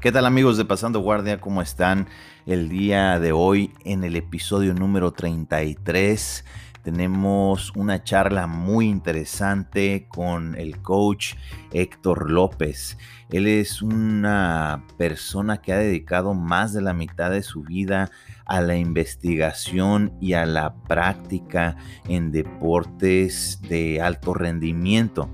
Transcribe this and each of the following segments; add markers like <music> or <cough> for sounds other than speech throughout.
¿Qué tal amigos de Pasando Guardia? ¿Cómo están el día de hoy en el episodio número 33? Tenemos una charla muy interesante con el coach Héctor López. Él es una persona que ha dedicado más de la mitad de su vida a la investigación y a la práctica en deportes de alto rendimiento.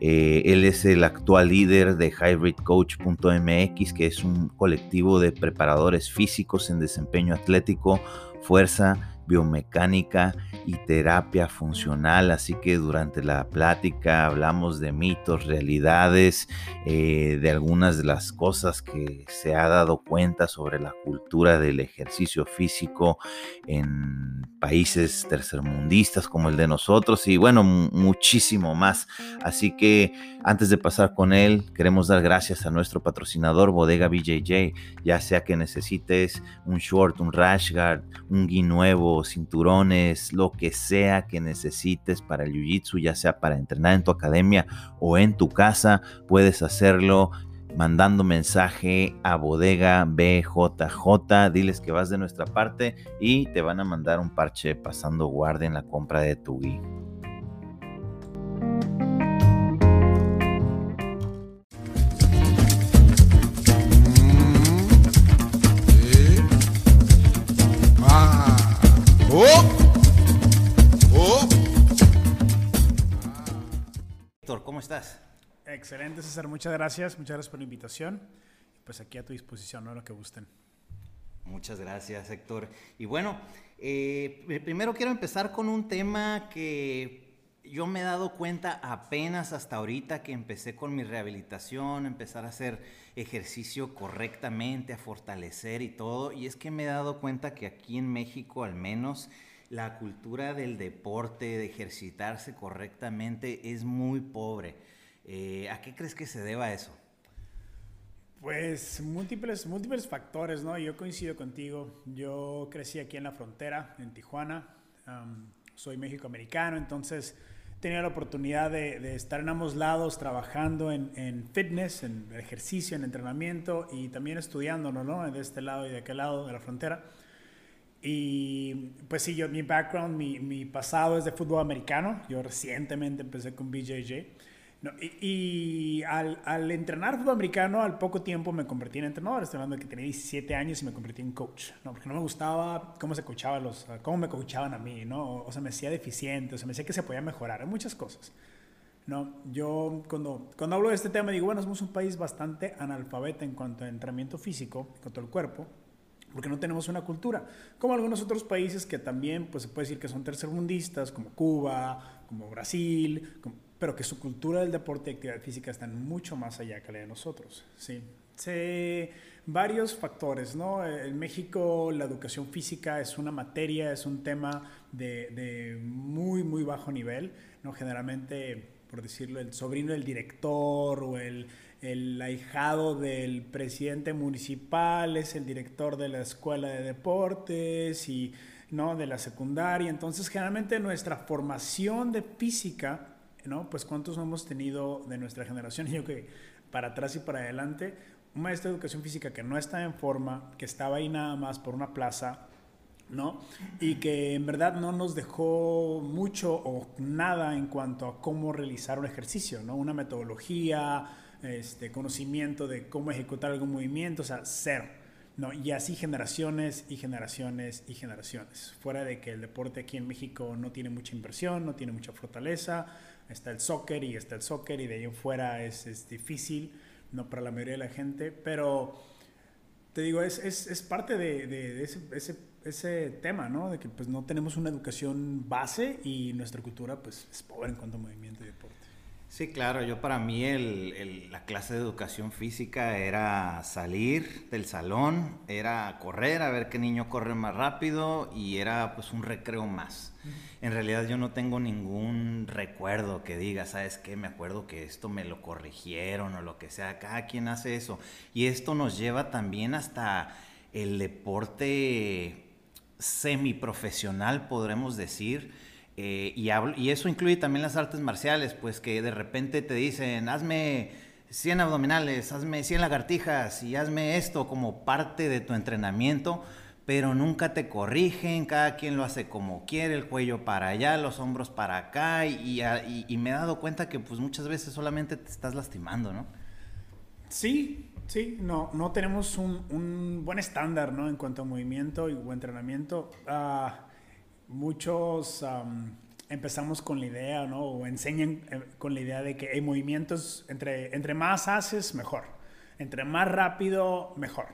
Eh, él es el actual líder de hybridcoach.mx, que es un colectivo de preparadores físicos en desempeño atlético, fuerza, biomecánica y terapia funcional. Así que durante la plática hablamos de mitos, realidades, eh, de algunas de las cosas que se ha dado cuenta sobre la cultura del ejercicio físico en países tercermundistas como el de nosotros y bueno, muchísimo más. Así que antes de pasar con él, queremos dar gracias a nuestro patrocinador Bodega BJJ, ya sea que necesites un short, un rash guard, un gui nuevo, cinturones, lo que sea que necesites para el Jiu-Jitsu, ya sea para entrenar en tu academia o en tu casa, puedes hacerlo mandando mensaje a bodega BJJ, diles que vas de nuestra parte y te van a mandar un parche pasando guardia en la compra de tu gui. ¿Cómo estás? Excelente, César. Muchas gracias. Muchas gracias por la invitación. Pues aquí a tu disposición, ¿no? Lo que gusten. Muchas gracias, Héctor. Y bueno, eh, primero quiero empezar con un tema que yo me he dado cuenta apenas hasta ahorita que empecé con mi rehabilitación, empezar a hacer ejercicio correctamente, a fortalecer y todo. Y es que me he dado cuenta que aquí en México al menos la cultura del deporte, de ejercitarse correctamente, es muy pobre. Eh, ¿A qué crees que se deba eso? Pues múltiples, múltiples factores, ¿no? Yo coincido contigo. Yo crecí aquí en la frontera, en Tijuana. soy mexicoamericano, entonces tenía la oportunidad de, estar en ambos lados trabajando en, en, fitness, en ejercicio, en entrenamiento y también estudiándolo, ¿no? De este lado y de aquel lado de la frontera. Y pues sí, yo, mi background, mi, mi, pasado es de fútbol americano. Yo recientemente empecé con BJJ. Y, al, al, entrenar fútbol americano, al poco tiempo me convertí en entrenador. Estoy hablando de que tenía 17 años y me convertí en coach. ¿no? Porque no me gustaba cómo se coachaban los, cómo me coachaban a mí, ¿no? O sea, me hacía deficiente, o sea, me decía que se podía mejorar en muchas cosas. ¿no? Yo cuando, cuando hablo de este tema digo, bueno, somos un país bastante analfabeta en cuanto a entrenamiento físico, en cuanto al cuerpo porque no tenemos una cultura, como algunos otros países que también pues, se puede decir que son tercermundistas, como Cuba, como Brasil, pero que su cultura del deporte y actividad física están mucho más allá que la de nosotros. ¿sí? Se, varios factores, ¿no? En México la educación física es una materia, es un tema de, de muy, muy bajo nivel, ¿no? Generalmente, por decirlo, el sobrino del director o el el ahijado del presidente municipal, es el director de la escuela de deportes y no de la secundaria. Entonces, generalmente nuestra formación de física, ¿no? Pues cuántos hemos tenido de nuestra generación, <laughs> yo que para atrás y para adelante, un maestro de educación física que no está en forma, que estaba ahí nada más por una plaza, ¿no? Y que en verdad no nos dejó mucho o nada en cuanto a cómo realizar un ejercicio, ¿no? Una metodología, este, conocimiento de cómo ejecutar algún movimiento, o sea, cero. ¿no? Y así generaciones y generaciones y generaciones. Fuera de que el deporte aquí en México no tiene mucha inversión, no tiene mucha fortaleza, está el soccer y está el soccer y de ahí en fuera es, es difícil, no para la mayoría de la gente, pero te digo, es, es, es parte de, de, ese, ese, ese, tema, ¿no? De que pues no tenemos una educación base y nuestra cultura pues es pobre en cuanto a movimiento y deporte. Sí, claro, yo para mí el, la clase de educación física era salir del salón, era correr, a ver qué niño corre más rápido y era pues un recreo más. En realidad yo no tengo ningún recuerdo que diga, ¿sabes qué? Me acuerdo que esto me lo corrigieron o lo que sea, cada quien hace eso. Y esto nos lleva también hasta el deporte semiprofesional, podremos decir eh, y, y, eso incluye también las artes marciales, pues que de repente te dicen, hazme 100 abdominales, hazme 100 lagartijas y hazme esto como parte de tu entrenamiento, pero nunca te corrigen, cada quien lo hace como quiere, el cuello para allá, los hombros para acá, y, me he dado cuenta que pues muchas veces solamente te estás lastimando, ¿no? Sí, sí, no, no tenemos un, buen estándar, ¿no? En cuanto a movimiento y entrenamiento. Ah, muchos empezamos con la idea, ¿no? O enseñan eh, con la idea de que hay movimientos, entre, entre más haces, mejor. Entre más rápido, mejor.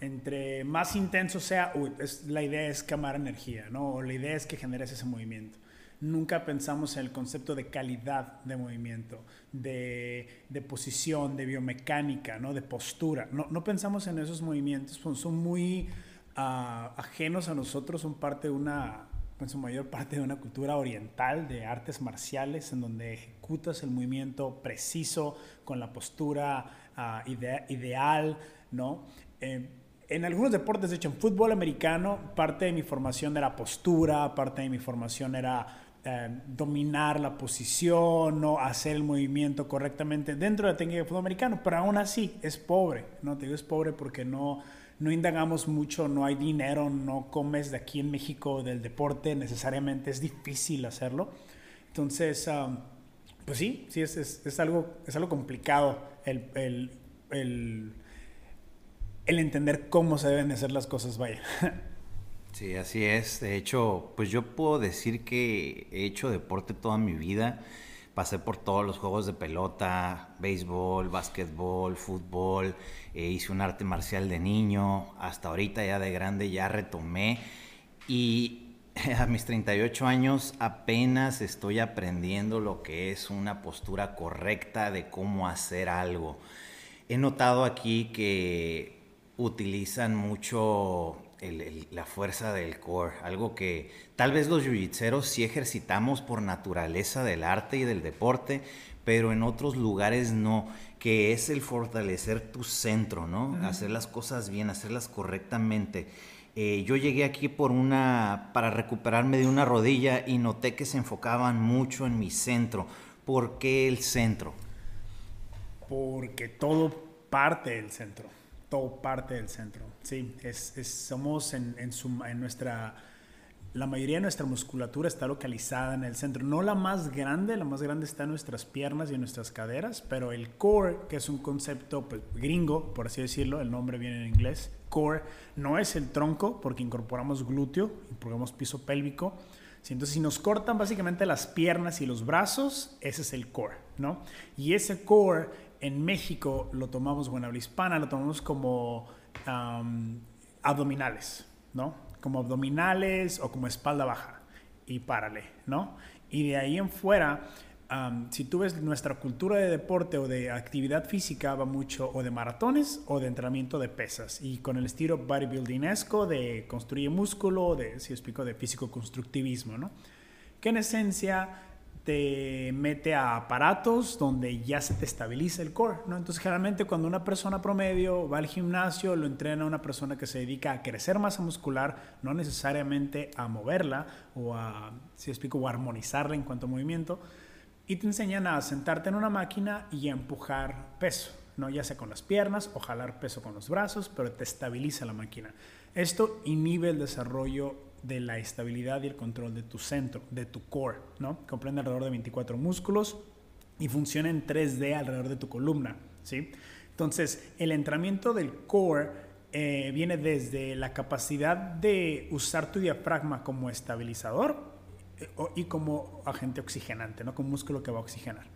Entre más intenso sea, es, la idea es quemar energía, ¿no? O la idea es que generes ese movimiento. Nunca pensamos en el concepto de calidad de movimiento, de, de posición, de biomecánica, ¿no? De postura. No, no pensamos en esos movimientos, pues son muy ah, ajenos a nosotros, son parte de una en su mayor parte de una cultura oriental de artes marciales, en donde ejecutas el movimiento preciso, con la postura ah, ideal, ¿no? Eh, en algunos deportes, de hecho, en fútbol americano, parte de mi formación era postura, parte de mi formación era eh, dominar la posición, ¿no? hacer el movimiento correctamente dentro de la técnica de fútbol americano, pero aún así es pobre, ¿no? Te digo es pobre porque no, no indagamos mucho, no hay dinero, no comes de aquí en México del deporte, necesariamente es difícil hacerlo. Entonces, ah, pues sí, sí, es, es, algo, es algo complicado el, el, el, el, entender cómo se deben hacer las cosas, vaya. <laughs> Sí, así es. De hecho, pues yo puedo decir que he hecho deporte toda mi vida pasé por todos los juegos de pelota, béisbol, básquetbol, fútbol, eh, hice un arte marcial de niño, hasta ahorita ya de grande ya retomé y <laughs> a mis 38 años apenas estoy aprendiendo lo que es una postura correcta de cómo hacer algo. He notado aquí que utilizan mucho la fuerza del core, algo que tal vez los jiu sí ejercitamos por naturaleza del arte y del deporte, pero en otros lugares no, que es el fortalecer tu centro, ¿no? Hacer las cosas bien, hacerlas correctamente. Eh, yo llegué aquí por una, para recuperarme de una rodilla y noté que se enfocaban mucho en mi centro. ¿Por qué el centro? Porque todo parte del centro todo parte del centro. Sí, es, somos en, en, nuestra... La mayoría de nuestra musculatura está localizada en el centro. No la más grande, la más grande está en nuestras piernas y en nuestras caderas, pero el core, que es un concepto pues, gringo, por así decirlo, el nombre viene en inglés, core, no es el tronco porque incorporamos glúteo, incorporamos piso pélvico. Entonces, si nos cortan básicamente las piernas y los brazos, ese es el core, ¿no? Y ese core en México lo tomamos, bueno, habla hispana, lo tomamos como abdominales, ¿no? Como abdominales o como espalda baja y párale, ¿no? Y de ahí en fuera, si tú ves nuestra cultura de deporte o de actividad física, va mucho o de maratones o de entrenamiento de pesas. Y con el estilo bodybuildingesco de construir músculo, de, si explico, de físico-constructivismo, ¿no? Que en esencia te mete a aparatos donde ya se te estabiliza el core, ¿no? Entonces, generalmente cuando una persona promedio va al gimnasio, lo entrena una persona que se dedica a crecer masa muscular, no necesariamente a moverla o a, si explico, o armonizarla en cuanto a movimiento, y te enseñan a sentarte en una máquina y a empujar peso, ¿no? Ya sea con las piernas o jalar peso con los brazos, pero te estabiliza la máquina. Esto inhibe el desarrollo de la estabilidad y el control de tu centro, de tu core, ¿no? Comprende alrededor de 24 músculos y funciona en 3D alrededor de tu columna, ¿sí? Entonces, el entrenamiento del core eh, viene desde la capacidad de usar tu diafragma como estabilizador eh, y como agente oxigenante, ¿no? Como músculo que va a oxigenar.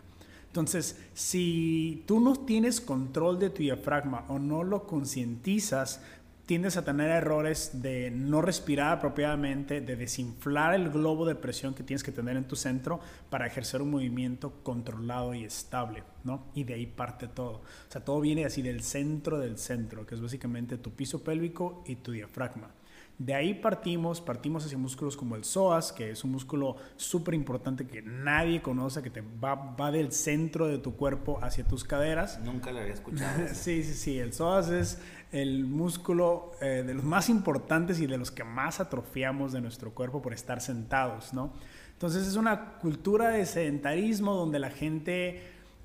Entonces, si tú no tienes control de tu diafragma o no lo concientizas, tiendes a tener errores de no respirar apropiadamente, de desinflar el globo de presión que tienes que tener en tu centro para ejercer un movimiento controlado y estable, ¿no? Y de ahí parte todo. O sea, todo viene así del centro del centro, que es básicamente tu piso pélvico y tu diafragma. De ahí partimos, partimos hacia músculos como el psoas, que es un músculo súper importante que nadie conoce, que te va, va del centro de tu cuerpo hacia tus caderas. Nunca lo había escuchado. <laughs> sí, sí, sí. El psoas es el músculo eh, de los más importantes y de los que más atrofiamos de nuestro cuerpo por estar sentados, ¿no? Entonces es una cultura de sedentarismo donde la gente,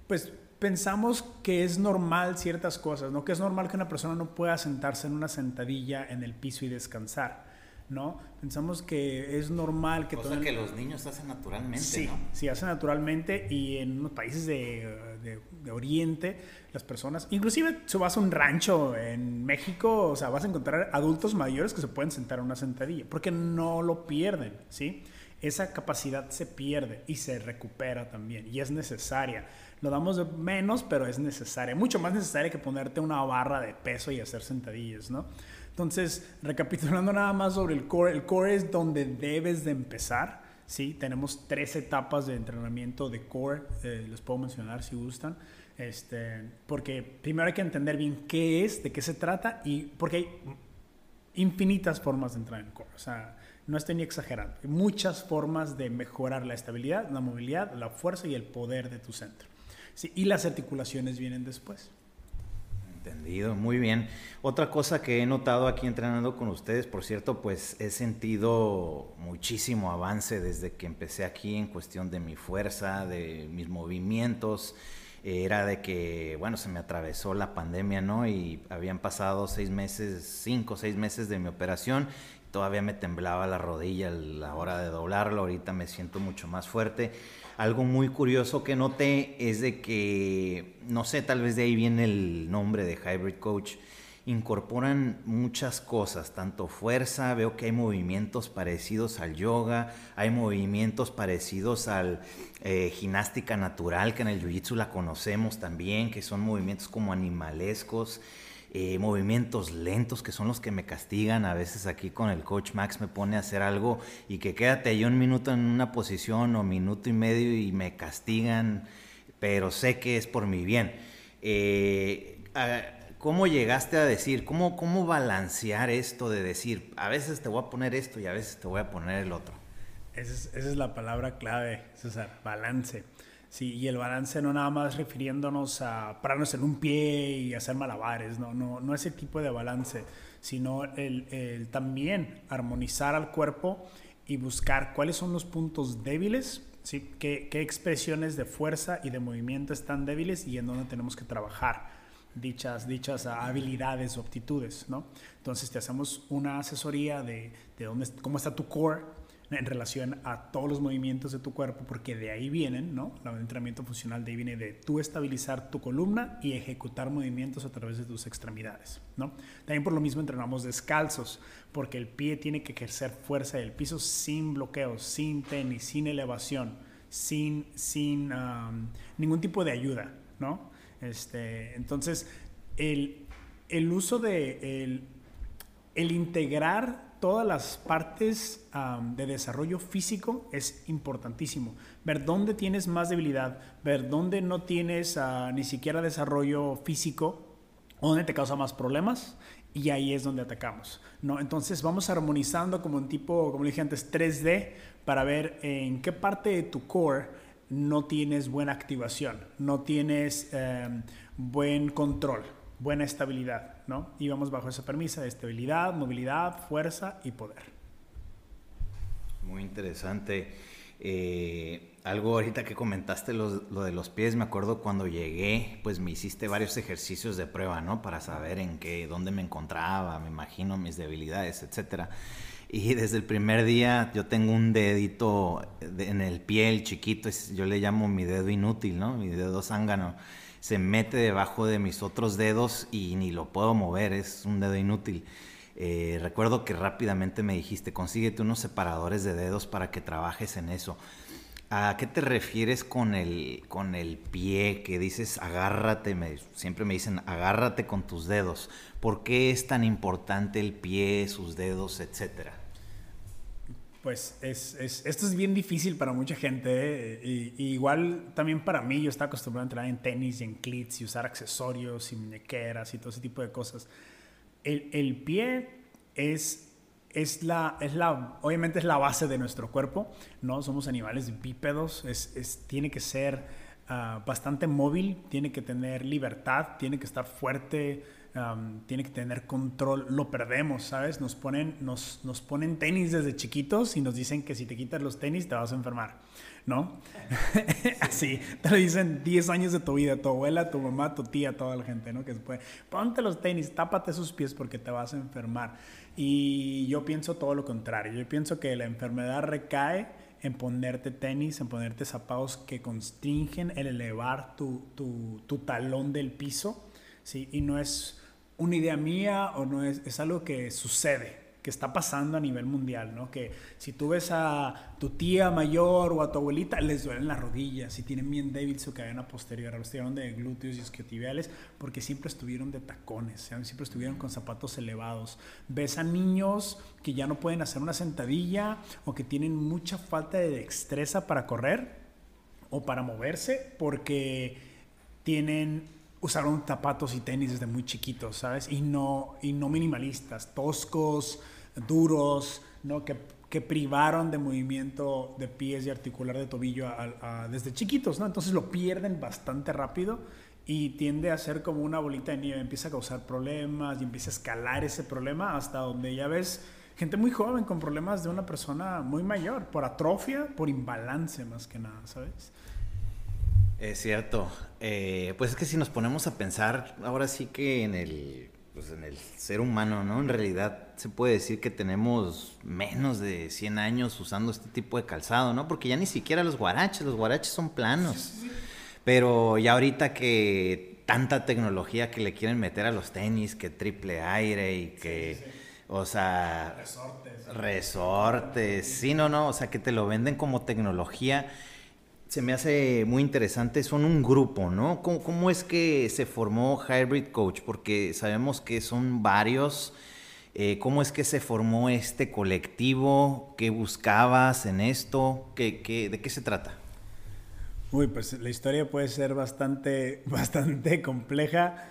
pues pensamos que es normal ciertas cosas, ¿no? Que es normal que una persona no pueda sentarse en una sentadilla en el piso y descansar. ¿No? Pensamos que es normal que... Cosa que los niños hacen naturalmente, sí, ¿no? Sí, hacen naturalmente y en unos países de, de, Oriente las personas, inclusive si vas a un rancho en México, o sea, vas a encontrar adultos mayores que se pueden sentar en una sentadilla, porque no lo pierden, ¿sí? Esa capacidad se pierde y se recupera también y es necesaria. Lo damos de menos, pero es necesaria. Mucho más necesaria que ponerte una barra de peso y hacer sentadillas, ¿no? Entonces, recapitulando nada más sobre el core, el core es donde debes de empezar. ¿sí? Tenemos tres etapas de entrenamiento de core, eh, les puedo mencionar si gustan. Este, porque primero hay que entender bien qué es, de qué se trata y porque hay infinitas formas de entrar en core. O sea, no estoy ni exagerando. Hay muchas formas de mejorar la estabilidad, la movilidad, la fuerza y el poder de tu centro. ¿sí? Y las articulaciones vienen después. Entendido, muy bien. Otra cosa que he notado aquí entrenando con ustedes, por cierto, pues he sentido muchísimo avance desde que empecé aquí en cuestión de mi fuerza, de mis movimientos. Era de que, bueno, se me atravesó la pandemia, ¿no? Y habían pasado seis meses, cinco seis meses de mi operación. Todavía me temblaba la rodilla a la hora de doblarlo. Ahorita me siento mucho más fuerte algo muy curioso que noté es de que, no sé, tal vez de ahí viene el nombre de Hybrid Coach, incorporan muchas cosas, tanto fuerza, veo que hay movimientos parecidos al yoga, hay movimientos parecidos al eh, gimnástica natural, que en el Jiu-Jitsu la conocemos también, que son movimientos como animalescos. Eh, movimientos lentos que son los que me castigan. A veces aquí con el coach Max me pone a hacer algo y que quédate yo un minuto en una posición o minuto y medio y me castigan, pero sé que es por mi bien. Eh, ¿Cómo llegaste a decir, cómo, cómo balancear esto de decir, a veces te voy a poner esto y a veces te voy a poner el otro? Esa es, esa es la palabra clave, César, balance. Sí, y el balance no nada más refiriéndonos a pararnos en un pie y hacer malabares, no, no, no ese tipo de balance, sino el, también armonizar al cuerpo y buscar cuáles son los puntos débiles, ¿sí? ¿Qué, qué expresiones de fuerza y de movimiento están débiles y en dónde tenemos que trabajar dichas, dichas habilidades o aptitudes, ¿no? Entonces te hacemos una asesoría de, de dónde, cómo está tu core, en relación a todos los movimientos de tu cuerpo, porque de ahí vienen, ¿no? El entrenamiento funcional de ahí viene de tú estabilizar tu columna y ejecutar movimientos a través de tus extremidades, ¿no? También por lo mismo entrenamos descalzos, porque el pie tiene que ejercer fuerza del piso sin bloqueos, sin tenis, sin elevación, sin, sin ningún tipo de ayuda, ¿no? Este, entonces, el, el uso de el, el integrar todas las partes de desarrollo físico es importantísimo. Ver dónde tienes más debilidad, ver dónde no tienes ah, ni siquiera desarrollo físico, dónde te causa más problemas y ahí es donde atacamos. ¿no? Entonces vamos armonizando como un tipo, como dije antes, 3D para ver en qué parte de tu core no tienes buena activación, no tienes em, buen control buena estabilidad, ¿no? Y bajo esa premisa de estabilidad, movilidad, fuerza y poder. Muy interesante. Eh, algo ahorita que comentaste lo, de los pies, me acuerdo cuando llegué, pues me hiciste varios ejercicios de prueba, ¿no? Para saber en qué, dónde me encontraba, me imagino mis debilidades, etcétera. Y desde el primer día yo tengo un dedito en el pie, el chiquito, yo le llamo mi dedo inútil, ¿no? Mi dedo zángano se mete debajo de mis otros dedos y ni lo puedo mover, es un dedo inútil. Eh, recuerdo que rápidamente me dijiste, consíguete unos separadores de dedos para que trabajes en eso. ¿A qué te refieres con el, con el pie que dices agárrate? Me, siempre me dicen agárrate con tus dedos. ¿Por qué es tan importante el pie, sus dedos, etcétera? Pues es, es, esto es bien difícil para mucha gente. ¿eh? Y, igual también para mí, yo estaba acostumbrado a entrenar en tenis y en clits y usar accesorios y muñequeras y todo ese tipo de cosas. El, el pie es, es, la, es la, obviamente es la base de nuestro cuerpo, ¿no? Somos animales bípedos, es, es tiene que ser ah, bastante móvil, tiene que tener libertad, tiene que estar fuerte, tiene que tener control, lo perdemos, ¿sabes? Nos ponen, nos, nos ponen tenis desde chiquitos y nos dicen que si te quitas los tenis te vas a enfermar, ¿no? <laughs> Así, te lo dicen 10 años de tu vida, tu abuela, tu mamá, tu tía, toda la gente, ¿no? Que puede, ponte los tenis, tápate sus pies porque te vas a enfermar. Y yo pienso todo lo contrario, yo pienso que la enfermedad recae en ponerte tenis, en ponerte zapatos que constringen el elevar tu, tu, tu talón del piso, ¿sí? Y no es una idea mía o no es, es algo que sucede, que está pasando a nivel mundial, ¿no? Que si tú ves a tu tía mayor o a tu abuelita, les duelen las rodillas, si tienen bien débil su cadena posterior, los tiraron de glúteos y isquiotibiales, porque siempre estuvieron de tacones, siempre estuvieron con zapatos elevados. Ves a niños que ya no pueden hacer una sentadilla o que tienen mucha falta de destreza para correr o para moverse porque tienen usaron zapatos y tenis desde muy chiquitos, ¿sabes? Y no, y no minimalistas, toscos, duros, ¿no? Que, que privaron de movimiento de pies y articular de tobillo desde chiquitos, ¿no? Entonces lo pierden bastante rápido y tiende a ser como una bolita de nieve, empieza a causar problemas y empieza a escalar ese problema hasta donde ya ves gente muy joven con problemas de una persona muy mayor, por atrofia, por imbalance más que nada, ¿sabes? Es cierto. Eh, pues es que si nos ponemos a pensar, ahora sí que en el, pues en el ser humano, ¿no? En realidad se puede decir que tenemos menos de 100 años usando este tipo de calzado, ¿no? Porque ya ni siquiera los guaraches, los guaraches son planos. Pero ya ahorita que tanta tecnología que le quieren meter a los tenis, que triple aire y que, o sea... Resortes. Resortes, sí, no, no, o sea, que te lo venden como tecnología se me hace muy interesante, son un grupo, ¿no? ¿Cómo, es que se formó Hybrid Coach? Porque sabemos que son varios. Eh, ¿Cómo es que se formó este colectivo? ¿Qué buscabas en esto? ¿Qué, qué, de qué se trata? Uy, pues la historia puede ser bastante, <laughs> bastante compleja,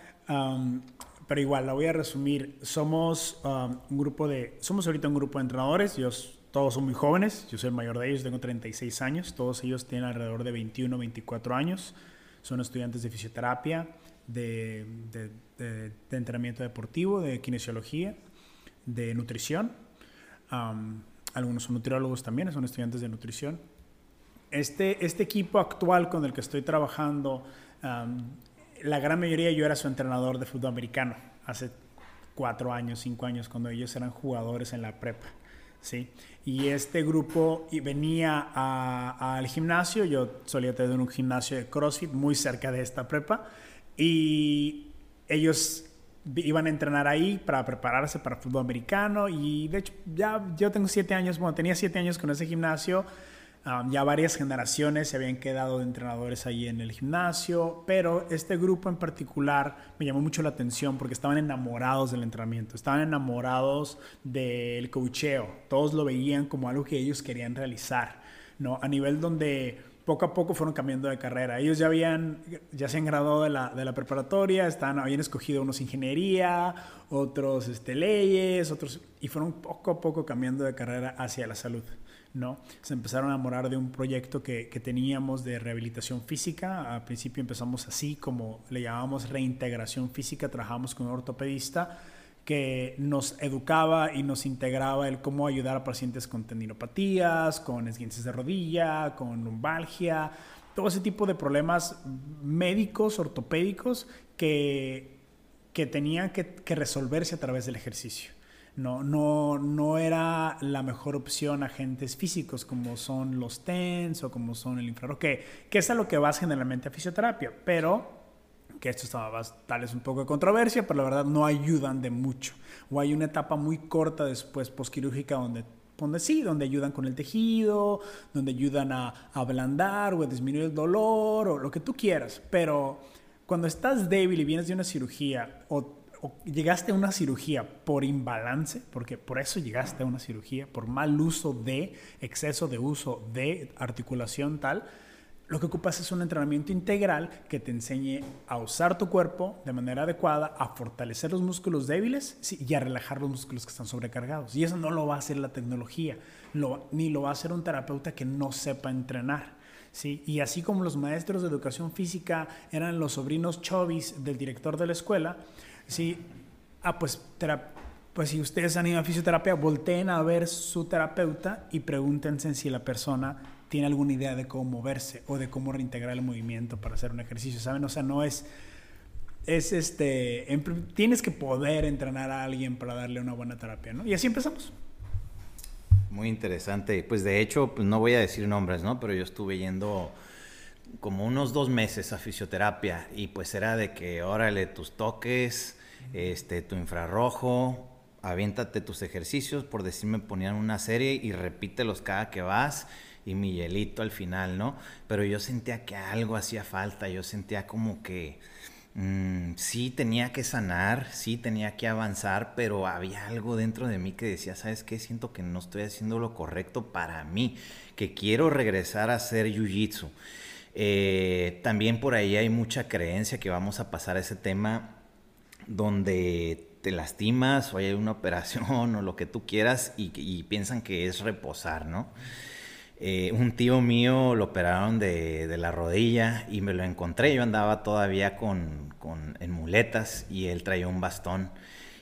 pero igual la voy a resumir. Somos un grupo de, somos ahorita un grupo de entrenadores, yo todos son muy jóvenes, yo soy el mayor de ellos, tengo 36 años, todos ellos tienen alrededor de 21, 24 años, son estudiantes de fisioterapia, de, de, entrenamiento deportivo, de kinesiología, de nutrición, algunos son nutriólogos también, son estudiantes de nutrición. Este, este equipo actual con el que estoy trabajando, la gran mayoría yo era su entrenador de fútbol americano hace cuatro años, cinco años, cuando ellos eran jugadores en la prepa. Y este grupo venía al gimnasio, yo solía tener un gimnasio de CrossFit muy cerca de esta prepa, y ellos iban a entrenar ahí para prepararse para fútbol americano, y de hecho ya yo tengo siete años, bueno, tenía siete años con ese gimnasio, ya varias generaciones se habían quedado de entrenadores ahí en el gimnasio, pero este grupo en particular me llamó mucho la atención porque estaban enamorados del entrenamiento, estaban enamorados del cocheo, todos lo veían como algo que ellos querían realizar, ¿no? A nivel donde poco a poco fueron cambiando de carrera. Ellos ya habían, ya se han graduado de la, de la preparatoria, están, habían escogido unos ingeniería, otros este, leyes, otros, y fueron poco a poco cambiando de carrera hacia la salud. ¿No? Se empezaron a enamorar de un proyecto que, que, teníamos de rehabilitación física. Al principio empezamos así, como le llamábamos reintegración física, trabajamos con un ortopedista que nos educaba y nos integraba el cómo ayudar a pacientes con tendinopatías, con esguinces de rodilla, con lumbalgia, todo ese tipo de problemas médicos, ortopédicos que, que tenían que, que resolverse a través del ejercicio. No, no, no era la mejor opción agentes físicos como son los TENS o como son el infrarrojo, que, que es a lo que vas generalmente a fisioterapia, pero que esto estaba tal vez un poco de controversia, pero la verdad no ayudan de mucho. O hay una etapa muy corta después posquirúrgica donde donde sí, donde ayudan con el tejido, donde ayudan a, a ablandar o a disminuir el dolor o lo que tú quieras. Pero cuando estás débil y vienes de una cirugía o llegaste a una cirugía por imbalance, porque por eso llegaste a una cirugía, por mal uso de, exceso de uso de articulación tal, lo que ocupas es un entrenamiento integral que te enseñe a usar tu cuerpo de manera adecuada, a fortalecer los músculos débiles y a relajar los músculos que están sobrecargados. Y eso no lo va a hacer la tecnología, ni lo va a hacer un terapeuta que no sepa entrenar. ¿sí? Y así como los maestros de educación física eran los sobrinos chovis del director de la escuela, Sí, ah, pues, pues si ustedes han ido a fisioterapia, volteen a ver su terapeuta y pregúntense si la persona tiene alguna idea de cómo moverse o de cómo reintegrar el movimiento para hacer un ejercicio, ¿saben? O sea, no es es este, tienes que poder entrenar a alguien para darle una buena terapia, ¿no? Y así empezamos. Muy interesante. Pues de hecho, pues no voy a decir nombres, ¿no? Pero yo estuve yendo como unos dos meses a fisioterapia y pues era de que órale tus toques, este, tu infrarrojo, aviéntate tus ejercicios, por decirme ponían una serie y repítelos cada que vas y mi hielito al final, ¿no? Pero yo sentía que algo hacía falta, yo sentía como que Mm, sí tenía que sanar, sí tenía que avanzar, pero había algo dentro de mí que decía, ¿sabes qué? Siento que no estoy haciendo lo correcto para mí, que quiero regresar a hacer jiu-jitsu. Eh, también por ahí hay mucha creencia que vamos a pasar a ese tema donde te lastimas o hay una operación <laughs> o lo que tú quieras y, piensan que es reposar, ¿no? Eh, un tío mío lo operaron de, la rodilla y me lo encontré. Yo andaba todavía con, en muletas y él traía un bastón.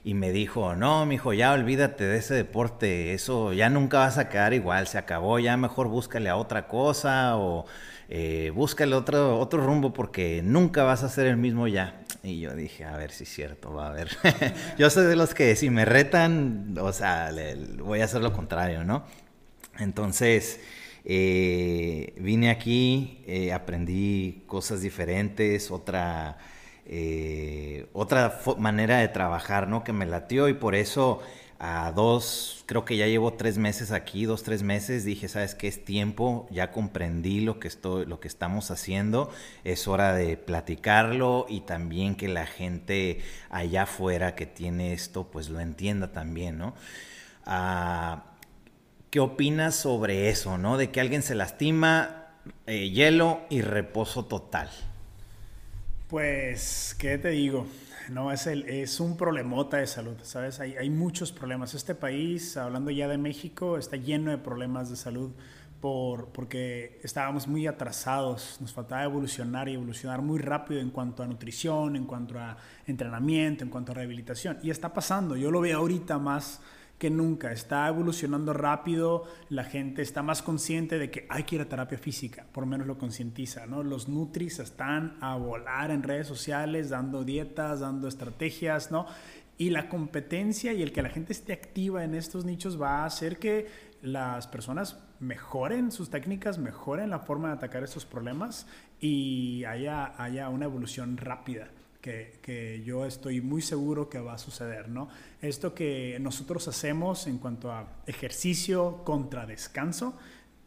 Y me dijo, no, mijo, ya olvídate de ese deporte, eso ya nunca vas a quedar igual, se acabó, ya mejor búscale a otra cosa o eh, búscale otro, otro rumbo porque nunca vas a ser el mismo ya. Y yo dije, a ver si es cierto, va a ver. <laughs> yo soy de los que si me retan, o sea, voy a hacer lo contrario, ¿no? Entonces, eh, vine aquí, eh, aprendí cosas diferentes, otra, eh, otra manera de trabajar, ¿no? Que me latió y por eso a dos, creo que ya llevo tres meses aquí, dos, tres meses, dije, ¿sabes qué? Es tiempo, ya comprendí lo que, estoy, lo que estamos haciendo, es hora de platicarlo y también que la gente allá afuera que tiene esto, pues lo entienda también, ¿no? Ah, ¿Qué opinas sobre eso, no? De que alguien se lastima, eh, hielo y reposo total. Pues, ¿qué te digo? No, es, el, es un problemota de salud, ¿sabes? Hay, hay muchos problemas. Este país, hablando ya de México, está lleno de problemas de salud por, porque estábamos muy atrasados, nos faltaba evolucionar y evolucionar muy rápido en cuanto a nutrición, en cuanto a entrenamiento, en cuanto a rehabilitación. Y está pasando, yo lo veo ahorita más que nunca. Está evolucionando rápido, la gente está más consciente de que hay que ir a terapia física, por menos lo concientiza, ¿no? Los Nutris están a volar en redes sociales, dando dietas, dando estrategias, ¿no? Y la competencia y el que la gente esté activa en estos nichos va a hacer que las personas mejoren sus técnicas, mejoren la forma de atacar estos problemas y haya, haya una evolución rápida que, yo estoy muy seguro que va a suceder, ¿no? Esto que nosotros hacemos en cuanto a ejercicio contra descanso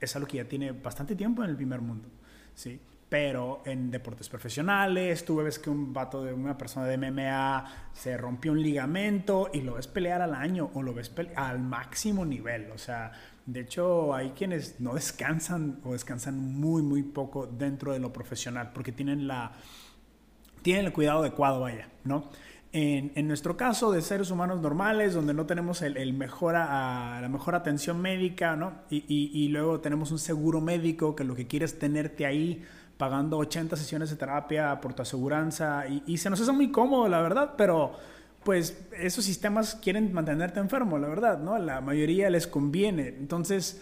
es algo que ya tiene bastante tiempo en el primer mundo, ¿sí? Pero en deportes profesionales, tú ves que un vato de una persona de MMA se rompió un ligamento y lo ves pelear al año o lo ves al máximo nivel, o sea, de hecho, hay quienes no descansan o descansan muy, muy poco dentro de lo profesional porque tienen la, tienen el cuidado adecuado, vaya, ¿no? En, en, nuestro caso de seres humanos normales, donde no tenemos el, el mejora, la mejor atención médica, ¿no? Y, y, luego tenemos un seguro médico que lo que quiere es tenerte ahí pagando 80 sesiones de terapia por tu aseguranza y, y se nos hace muy cómodo, la verdad, pero pues esos sistemas quieren mantenerte enfermo, la verdad, ¿no? La mayoría les conviene. Entonces,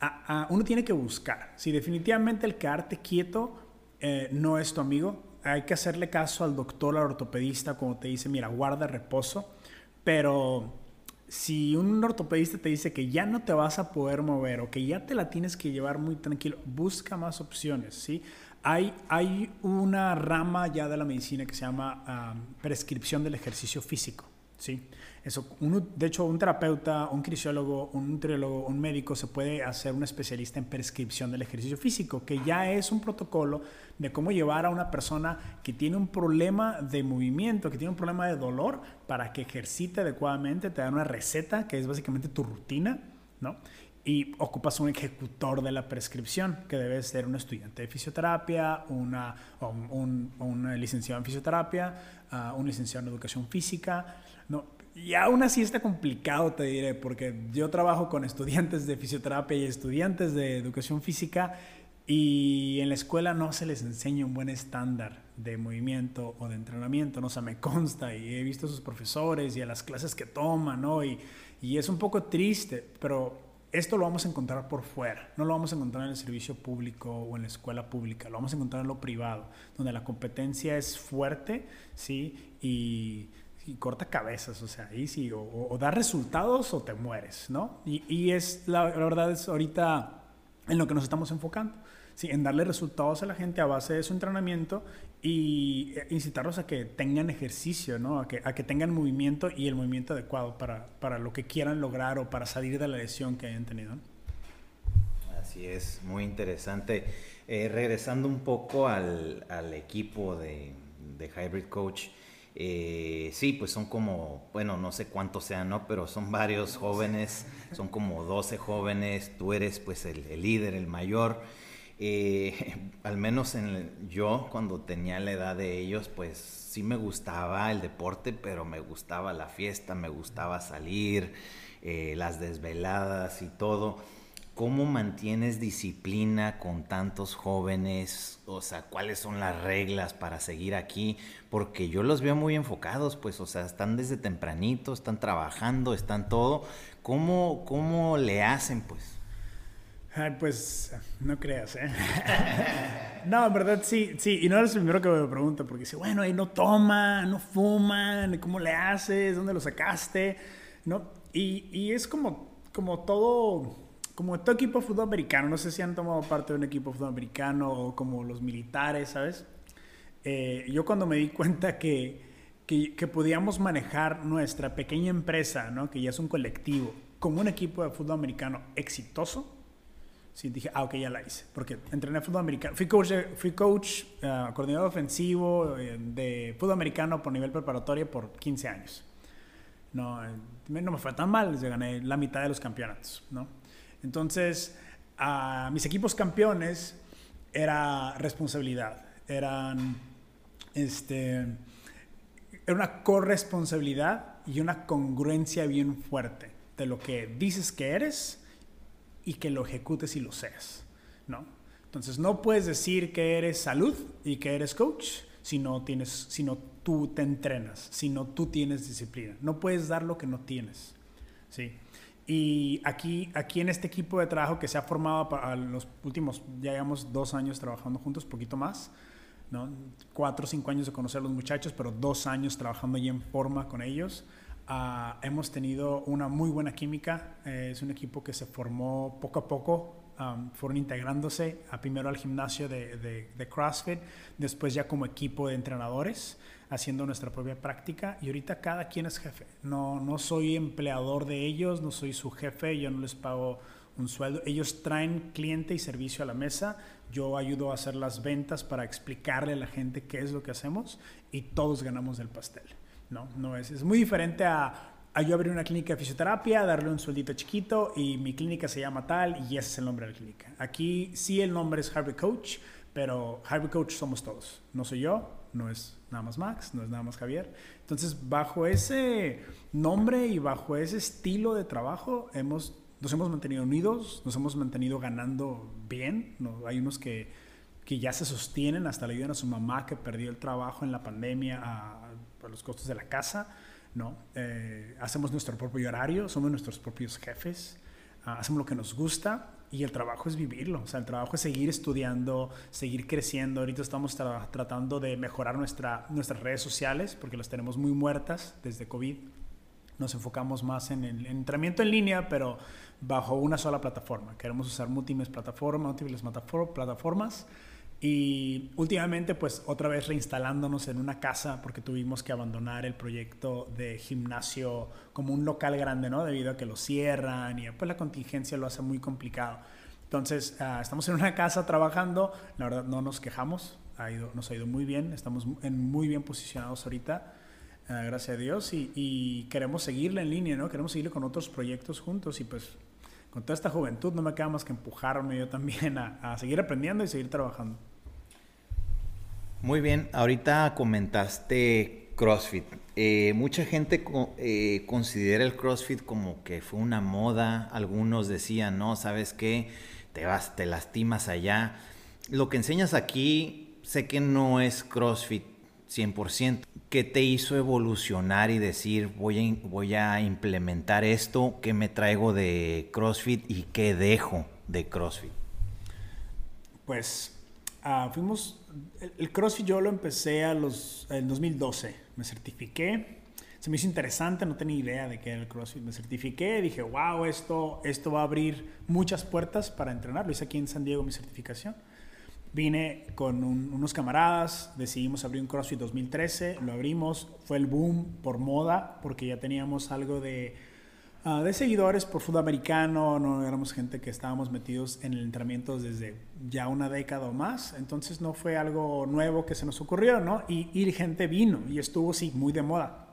a, a uno tiene que buscar. Si definitivamente el quedarte quieto eh, no es tu amigo, hay que hacerle caso al doctor, al ortopedista, como te dice, mira, guarda reposo, pero si un ortopedista te dice que ya no te vas a poder mover o que ya te la tienes que llevar muy tranquilo, busca más opciones, ¿sí? Hay, hay una rama ya de la medicina que se llama prescripción del ejercicio físico, ¿sí? Eso, de hecho, un terapeuta, un crisiólogo, un nutriólogo, un médico se puede hacer un especialista en prescripción del ejercicio físico, que ya es un protocolo de cómo llevar a una persona que tiene un problema de movimiento, que tiene un problema de dolor, para que ejercite adecuadamente, te dan una receta que es básicamente tu rutina, ¿no? y ocupas un ejecutor de la prescripción, que debe ser un estudiante de fisioterapia, una, un, licenciado en fisioterapia, uh, un licenciado en educación física. ¿no? Y aún así está complicado, te diré, porque yo trabajo con estudiantes de fisioterapia y estudiantes de educación física Y en la escuela no se les enseña un buen estándar de movimiento o de entrenamiento, ¿no? O sea, me consta y he visto a sus profesores y a las clases que toman, ¿no? Y, y es un poco triste, pero esto lo vamos a encontrar por fuera, no lo vamos a encontrar en el servicio público o en la escuela pública, lo vamos a encontrar en lo privado, donde la competencia es fuerte, ¿sí? Y, corta cabezas, o sea, ahí sí, o, da resultados o te mueres, ¿no? Y, y es, la, la verdad es ahorita en lo que nos estamos enfocando. Sí, en darle resultados a la gente a base de su entrenamiento y eh, incitarlos a que tengan ejercicio, ¿no? a, que, a que tengan movimiento y el movimiento adecuado para, para lo que quieran lograr o para salir de la lesión que hayan tenido. Así es, muy interesante. Eh, regresando un poco al, al equipo de, de, Hybrid Coach, eh, sí, pues son como, bueno, no sé cuántos sean, ¿no? Pero son varios jóvenes, son como 12 jóvenes, tú eres pues el, el líder, el mayor. Eh, <laughs> al menos en, yo cuando tenía la edad de ellos, pues sí me gustaba el deporte, pero me gustaba la fiesta, me gustaba salir, eh, las desveladas y todo. ¿Cómo mantienes disciplina con tantos jóvenes? O sea, ¿cuáles son las reglas para seguir aquí? Porque yo los veo muy enfocados, pues, o sea, están desde tempranito, están trabajando, están todo. ¿Cómo, cómo le hacen, pues? Pues no creas, ¿eh? <laughs> no, en verdad sí, sí. Y no eres el primero que me pregunta, porque dice, bueno, ahí no toman, no fuman, ¿cómo le haces? ¿Dónde lo sacaste? ¿No? Y, y es como, como todo, como todo equipo de fútbol americano. No sé si han tomado parte de un equipo de fútbol americano o como los militares, ¿sabes? Eh, yo cuando me di cuenta que, que, que podíamos manejar nuestra pequeña empresa, ¿no? Que ya es un colectivo, como un equipo de fútbol americano exitoso, Sí, dije, ah, ok, ya la hice. Porque entrené fútbol americano. Fui coach, fui coach uh, coordinador ofensivo eh, de fútbol americano por nivel preparatorio por 15 años. No, eh, no me fue tan mal, yo gané la mitad de los campeonatos, ¿no? Entonces, a mis equipos campeones era responsabilidad, eran, este, era una corresponsabilidad y una congruencia bien fuerte de lo que dices que eres y que lo ejecutes y lo seas, ¿no? Entonces no puedes decir que eres salud y que eres coach si no tienes, si no tú te entrenas, si no tú tienes disciplina. No puedes dar lo que no tienes, ¿sí? Y aquí, aquí en este equipo de trabajo que se ha formado para los últimos, ya llevamos dos años trabajando juntos, poquito más, ¿no? Cuatro o cinco años de conocer a los muchachos, pero dos años trabajando ya en forma con ellos. Ah, hemos tenido una muy buena química. Eh, es un equipo que se formó poco a poco. fueron integrándose a primero al gimnasio de, de, CrossFit, después ya como equipo de entrenadores, haciendo nuestra propia práctica. Y ahorita cada quien es jefe. No, no soy empleador de ellos, no soy su jefe, yo no les pago un sueldo. Ellos traen cliente y servicio a la mesa. Yo ayudo a hacer las ventas para explicarle a la gente qué es lo que hacemos y todos ganamos del pastel. No, no es. Es muy diferente a, yo abrir una clínica de fisioterapia, darle un sueldito chiquito y mi clínica se llama tal y ese es el nombre de la clínica. Aquí sí el nombre es Harvey Coach, pero Harvey Coach somos todos. No soy yo, no es nada más Max, no es nada más Javier. Entonces, bajo ese nombre y bajo ese estilo de trabajo, hemos, nos hemos mantenido unidos, nos hemos mantenido ganando bien. ¿no? Hay unos que, que ya se sostienen, hasta le ayudan a su mamá que perdió el trabajo en la pandemia a los costos de la casa, ¿no? Eh, hacemos nuestro propio horario, somos nuestros propios jefes, ah, hacemos lo que nos gusta y el trabajo es vivirlo, o sea, el trabajo es seguir estudiando, seguir creciendo. Ahorita estamos tratando de mejorar nuestra, nuestras redes sociales porque las tenemos muy muertas desde COVID. Nos enfocamos más en el entrenamiento en línea, pero bajo una sola plataforma. Queremos usar múltiples plataformas, múltiples plataformas y últimamente, pues otra vez reinstalándonos en una casa porque tuvimos que abandonar el proyecto de gimnasio como un local grande, ¿no? Debido a que lo cierran y pues la contingencia lo hace muy complicado. Entonces, ah, estamos en una casa trabajando, la verdad no nos quejamos, ha ido, nos ha ido muy bien, estamos en muy bien posicionados ahorita, ah, gracias a Dios, y, queremos seguirle en línea, ¿no? Queremos seguirle con otros proyectos juntos y pues con toda esta juventud no me queda más que empujarme yo también a, seguir aprendiendo y seguir trabajando. Muy bien, ahorita comentaste CrossFit. Eh, mucha gente eh, considera el CrossFit como que fue una moda. Algunos decían, no, ¿sabes qué? Te vas, te lastimas allá. lo que enseñas aquí, sé que no es CrossFit 100%. ¿Qué te hizo evolucionar y decir, voy a, voy a implementar esto? ¿Qué me traigo de CrossFit y qué dejo de CrossFit? Pues uh, fuimos, el, CrossFit yo lo empecé a los, en 2012, me certifiqué, se me hizo interesante, no tenía idea de qué era el CrossFit, me certifiqué, dije, wow, esto, esto va a abrir muchas puertas para entrenar, lo hice aquí en San Diego mi certificación. Vine con unos camaradas, decidimos abrir un CrossFit 2013, lo abrimos, fue el boom por moda, porque ya teníamos algo de Ah, de seguidores por fútbol americano, no éramos gente que estábamos metidos en el entrenamiento desde ya una década o más, entonces no fue algo nuevo que se nos ocurrió, ¿no? Y, y gente vino y estuvo, sí, muy de moda.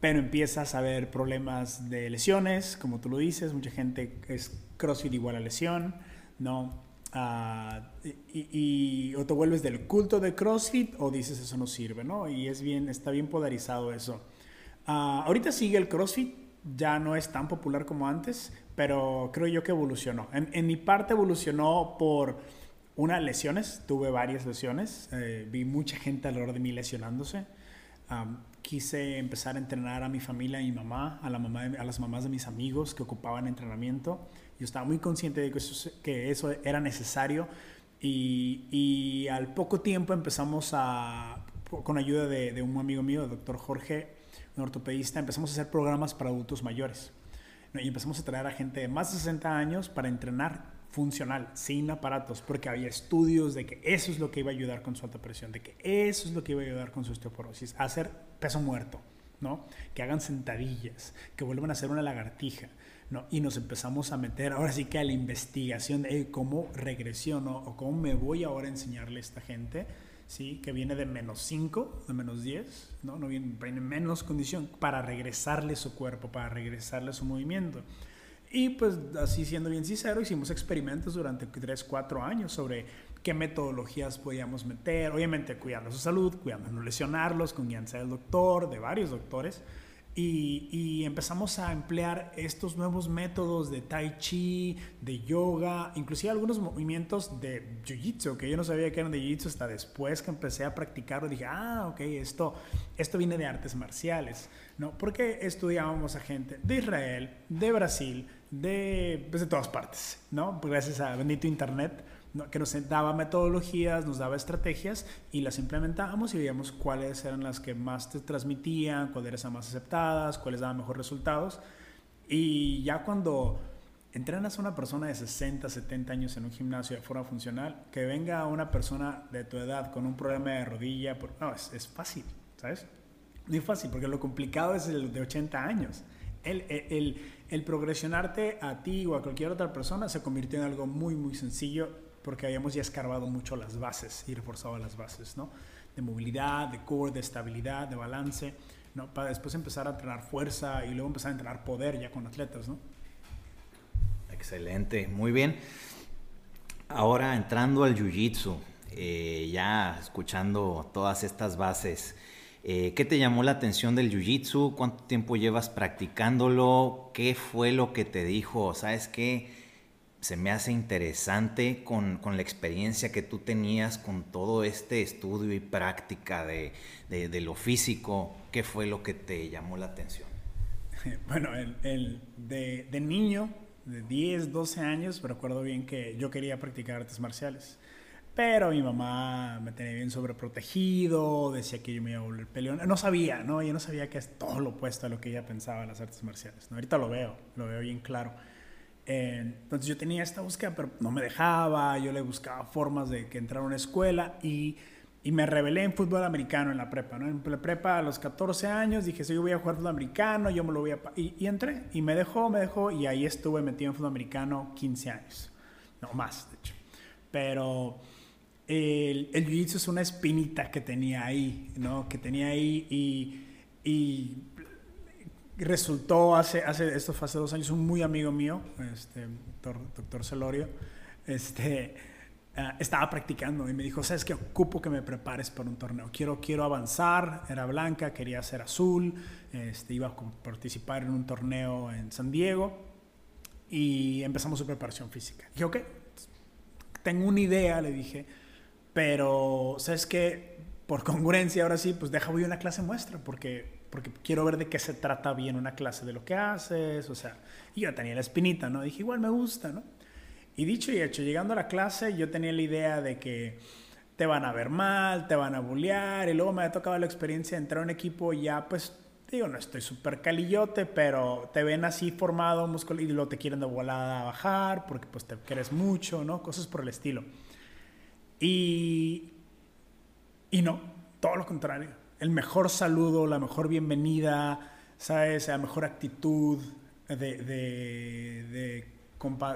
Pero empiezas a ver problemas de lesiones, como tú lo dices, mucha gente es CrossFit igual a lesión, ¿no? Uh, y, o te vuelves del culto de CrossFit o dices eso no sirve, ¿no? Y es bien, está bien polarizado eso. Uh, ahorita sigue el CrossFit, ya no es tan popular como antes, pero creo yo que evolucionó. En, mi parte evolucionó por unas lesiones, tuve varias lesiones, eh, vi mucha gente alrededor de mí lesionándose. quise empezar a entrenar a mi familia, a mi mamá, a, la mamá a las mamás de mis amigos que ocupaban entrenamiento. Yo estaba muy consciente de que eso, que eso era necesario y, y, al poco tiempo empezamos a, con ayuda de, de un amigo mío, el doctor Jorge, un ortopedista, empezamos a hacer programas para adultos mayores. Y empezamos a traer a gente de más de 60 años para entrenar funcional, sin aparatos, porque había estudios de que eso es lo que iba a ayudar con su alta presión, de que eso es lo que iba a ayudar con su osteoporosis, hacer peso muerto, ¿no? Que hagan sentadillas, que vuelvan a hacer una lagartija, ¿no? Y nos empezamos a meter ahora sí que a la investigación de cómo regresiono o cómo me voy ahora a enseñarle a esta gente ¿sí? que viene de menos 5, de menos 10, ¿no? No viene, viene menos condición para regresarle su cuerpo, para regresarle su movimiento. Y pues así siendo bien sincero, hicimos experimentos durante 3, 4 años sobre qué metodologías podíamos meter, obviamente cuidando su salud, cuidando no lesionarlos, con guianza del doctor, de varios doctores, y, empezamos a emplear estos nuevos métodos de tai chi, de yoga, inclusive algunos movimientos de jiu-jitsu, que yo no sabía que eran de jiu-jitsu hasta después que empecé a practicarlo. Dije, ah, ok, esto, esto viene de artes marciales, ¿no? Porque estudiábamos a gente de Israel, de Brasil, de, pues de todas partes, ¿no? Gracias a bendito Internet que nos daba metodologías, nos daba estrategias y las implementábamos y veíamos cuáles eran las que más te transmitían, cuáles eran más aceptadas, cuáles daban mejores resultados. Y ya cuando entrenas a una persona de 60, 70 años en un gimnasio de forma funcional, que venga una persona de tu edad con un problema de rodilla, no, es, es fácil, ¿sabes? Muy fácil, porque lo complicado es el de 80 años. El, el, el, progresionarte a ti o a cualquier otra persona se convirtió en algo muy, muy sencillo porque habíamos ya escarbado mucho las bases y reforzado las bases, ¿no? De movilidad, de core, de estabilidad, de balance, ¿no? Para después empezar a entrenar fuerza y luego empezar a entrenar poder ya con atletas, ¿no? Excelente, muy bien. Ahora entrando al Jiu-Jitsu, eh, ya escuchando todas estas bases, eh, ¿qué te llamó la atención del Jiu-Jitsu? ¿Cuánto tiempo llevas practicándolo? ¿Qué fue lo que te dijo? ¿Sabes qué? Se me hace interesante con, con, la experiencia que tú tenías con todo este estudio y práctica de, de, lo físico. ¿Qué fue lo que te llamó la atención? <laughs> Bueno, el, el de, de, niño, de 10, 12 años, recuerdo bien que yo quería practicar artes marciales. Pero mi mamá me tenía bien sobreprotegido, decía que yo me iba a volver peleón. No sabía, ¿no? Yo no sabía que es todo lo opuesto a lo que ella pensaba en las artes marciales. ¿no? Ahorita lo veo, lo veo bien claro entonces yo tenía esta búsqueda, pero no me dejaba, yo le buscaba formas de que entrara a una escuela y, y me rebelé en fútbol americano en la prepa, ¿no? En la prepa a los 14 años dije, si yo voy a jugar fútbol americano, yo me lo voy a... Y, y, entré y me dejó, me dejó y ahí estuve metido en fútbol americano 15 años, no más, de hecho. Pero el, el jiu-jitsu es una espinita que tenía ahí, ¿no? Que tenía ahí y, y resultó hace, hace, esto fue hace dos años, un muy amigo mío, este, doctor, Celorio, este, ah, estaba practicando y me dijo, sabes que ocupo que me prepares para un torneo, quiero, quiero avanzar, era blanca, quería ser azul, este, iba a participar en un torneo en San Diego y empezamos su preparación física. Dije, ok, tengo una idea, le dije, pero, ¿sabes qué? Por <laughs> congruencia, ahora sí, pues deja voy una clase muestra, porque, porque quiero ver de qué se trata bien una clase, de lo que haces, o sea, y yo tenía la espinita, ¿no? Dije, igual me gusta, ¿no? Y dicho y hecho, llegando a la clase, yo tenía la idea de que te van a ver mal, te van a bullear, y luego me ha tocado la experiencia de entrar a un equipo ya, pues, digo, no estoy súper calillote, pero te ven así formado, músculo, y luego te quieren de volada bajar, porque pues te quieres mucho, ¿no? Cosas por el estilo. Y, y no, todo lo contrario. El mejor saludo, la mejor bienvenida, ¿sabes? La mejor actitud de, de, de,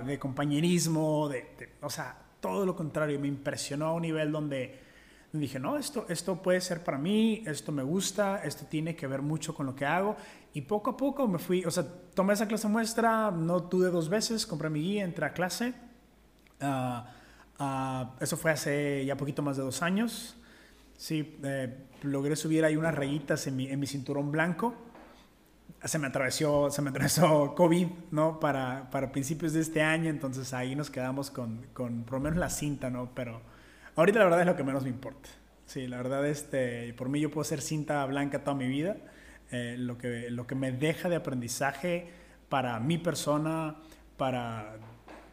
de compañerismo, de, o sea, todo lo contrario. Me impresionó a un nivel donde dije, no, esto, esto puede ser para mí, esto me gusta, esto tiene que ver mucho con lo que hago. Y poco a poco me fui, o sea, tomé esa clase muestra, no tuve dos veces, compré mi guía, entré a clase. Uh, Uh, eso fue hace ya poquito más de dos años. Sí, eh, logré subir ahí unas rayitas en mi, en mi, cinturón blanco. Se me atravesó, se me atravesó <laughs> COVID, ¿no? Para, para principios de este año, entonces ahí nos quedamos con, con por lo menos la cinta, ¿no? Pero ahorita la verdad es lo que menos me importa. Sí, la verdad, este, por mí yo puedo ser cinta blanca toda mi vida. Eh, lo, que, lo que me deja de aprendizaje para mi persona, para,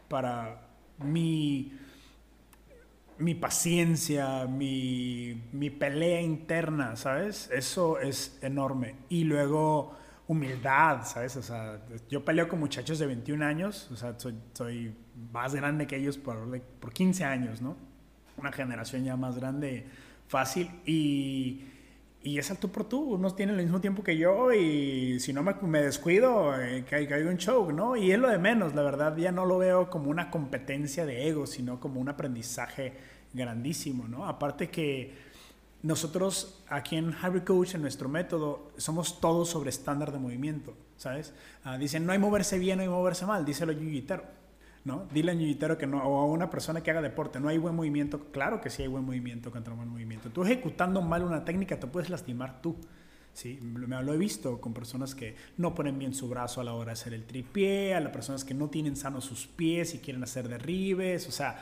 para mi mi paciencia, mi, mi, pelea interna, ¿sabes? Eso es enorme. Y luego humildad, ¿sabes? O sea, yo peleo con muchachos de 21 años, o sea, soy, más grande que ellos por, por 15 años, ¿no? Una generación ya más grande, fácil. Y, y es al tú por tú, unos tienen el mismo tiempo que yo y si no me, descuido, eh, caigo en show, ¿no? Y es lo de menos, la verdad, ya no lo veo como una competencia de ego, sino como un aprendizaje grandísimo, ¿no? Aparte que nosotros aquí en Hybrid Coach, en nuestro método, somos todos sobre estándar de movimiento, ¿sabes? Ah, dicen, no hay moverse bien, no hay moverse mal, díselo yuyitero, ¿no? Dile a yuyitero que no, o a una persona que haga deporte, no hay buen movimiento, claro que sí hay buen movimiento contra mal movimiento. Tú ejecutando mal una técnica te puedes lastimar tú. Sí, lo he visto con personas que no ponen bien su brazo a la hora de hacer el tripié, a las personas que no tienen sanos sus pies y quieren hacer derribes, o sea,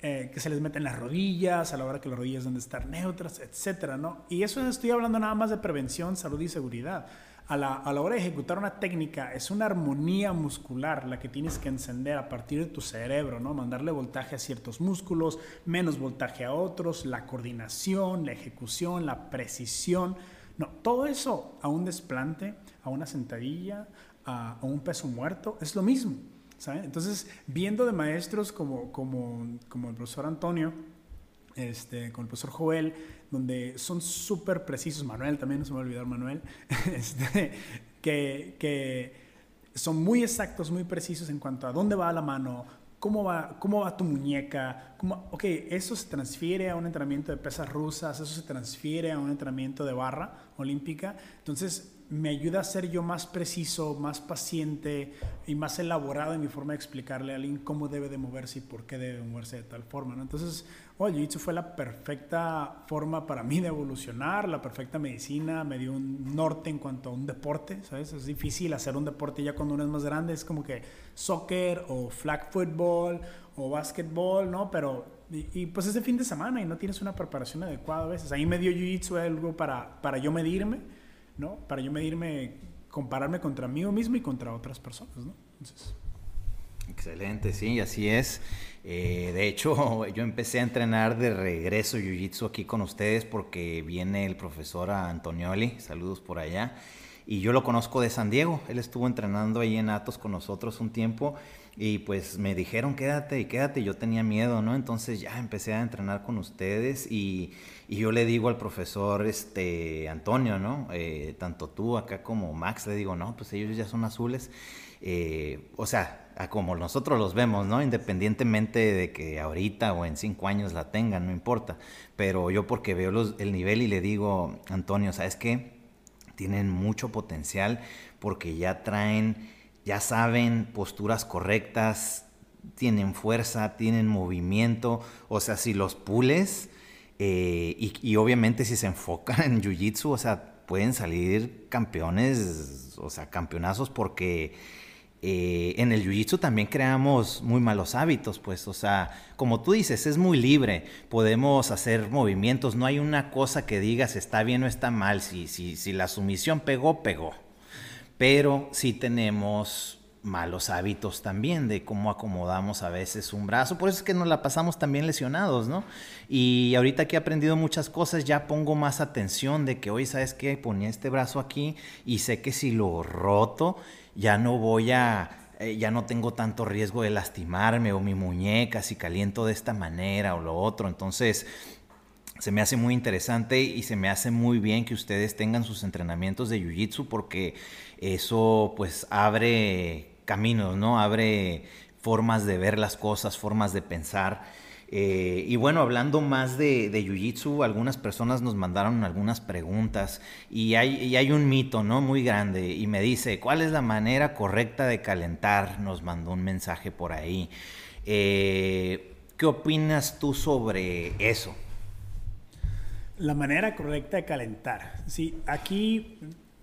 eh, que se les meten las rodillas a la hora que las rodillas deben de estar neutras, etcétera, ¿no? Y eso estoy hablando nada más de prevención, salud y seguridad. A la, a la, hora de ejecutar una técnica es una armonía muscular la que tienes que encender a partir de tu cerebro, ¿no? Mandarle voltaje a ciertos músculos, menos voltaje a otros, la coordinación, la ejecución, la precisión. No, todo eso a un desplante, a una sentadilla, a, a un peso muerto, es lo mismo. Entonces, viendo de maestros como, como, como el profesor Antonio, este, con el profesor Joel, donde son súper precisos, Manuel también, no se me va a olvidar Manuel, <laughs> este, que, que son muy exactos, muy precisos en cuanto a dónde va la mano, cómo va, cómo va tu muñeca, cómo, ok, eso se transfiere a un entrenamiento de pesas rusas, eso se transfiere a un entrenamiento de barra olímpica, entonces me ayuda a ser yo más preciso, más paciente y más elaborado en mi forma de explicarle a alguien cómo debe de moverse y por qué debe moverse de tal forma. ¿no? Entonces, oh, el jiu fue la perfecta forma para mí de evolucionar, la perfecta medicina, me dio un norte en cuanto a un deporte, ¿sabes? Es difícil hacer un deporte ya cuando uno es más grande, es como que soccer o flag football o básquetbol, ¿no? Pero, y, pues es de fin de semana y no tienes una preparación adecuada a veces. Ahí me dio jiu-jitsu algo para, para yo medirme ¿no? Para yo medirme, compararme contra mí mismo y contra otras personas, ¿no? Excelente, sí, así es. Eh, de hecho, <laughs> yo empecé a entrenar de regreso Jiu-Jitsu aquí con ustedes porque viene el profesor Antonioli, saludos por allá, y yo lo conozco de San Diego, él estuvo entrenando ahí en Atos con nosotros un tiempo y pues me dijeron quédate y quédate, yo tenía miedo, ¿no? Entonces ya empecé a entrenar con ustedes y, yo le digo al profesor este, Antonio, ¿no? Eh, tanto tú acá como Max, le digo, no, pues ellos ya son azules. Eh, o sea, a como nosotros los vemos, ¿no? Independientemente de que ahorita o en cinco años la tengan, no importa. Pero yo porque veo el nivel y le digo, Antonio, ¿sabes qué? Tienen mucho potencial porque ya traen ya saben posturas correctas, tienen fuerza, tienen movimiento, o sea, si los pules eh, y, obviamente si se enfocan en Jiu-Jitsu, o sea, pueden salir campeones, o sea, campeonazos porque eh, en el jiu-jitsu también creamos muy malos hábitos, pues, o sea, como tú dices, es muy libre, podemos hacer movimientos, no hay una cosa que digas está bien o está mal, si, si, si la sumisión pegó, pegó, pero sí tenemos malos hábitos también de cómo acomodamos a veces un brazo, por eso es que nos la pasamos también lesionados, ¿no? Y ahorita que he aprendido muchas cosas, ya pongo más atención de que hoy, ¿sabes qué? Ponía este brazo aquí y sé que si lo roto, ya no voy a, eh, ya no tengo tanto riesgo de lastimarme o mi muñeca si caliento de esta manera o lo otro. Entonces, se me hace muy interesante y se me hace muy bien que ustedes tengan sus entrenamientos de Jiu-Jitsu porque eso pues abre caminos, ¿no? Abre formas de ver las cosas, formas de pensar. Eh, y bueno, hablando más de, de Jiu-Jitsu, algunas personas nos mandaron algunas preguntas y hay, un mito, ¿no? Muy grande y me dice, ¿cuál es la manera correcta de calentar? Nos mandó un mensaje por ahí. Eh, ¿Qué opinas tú sobre eso? La manera correcta de calentar. Sí, aquí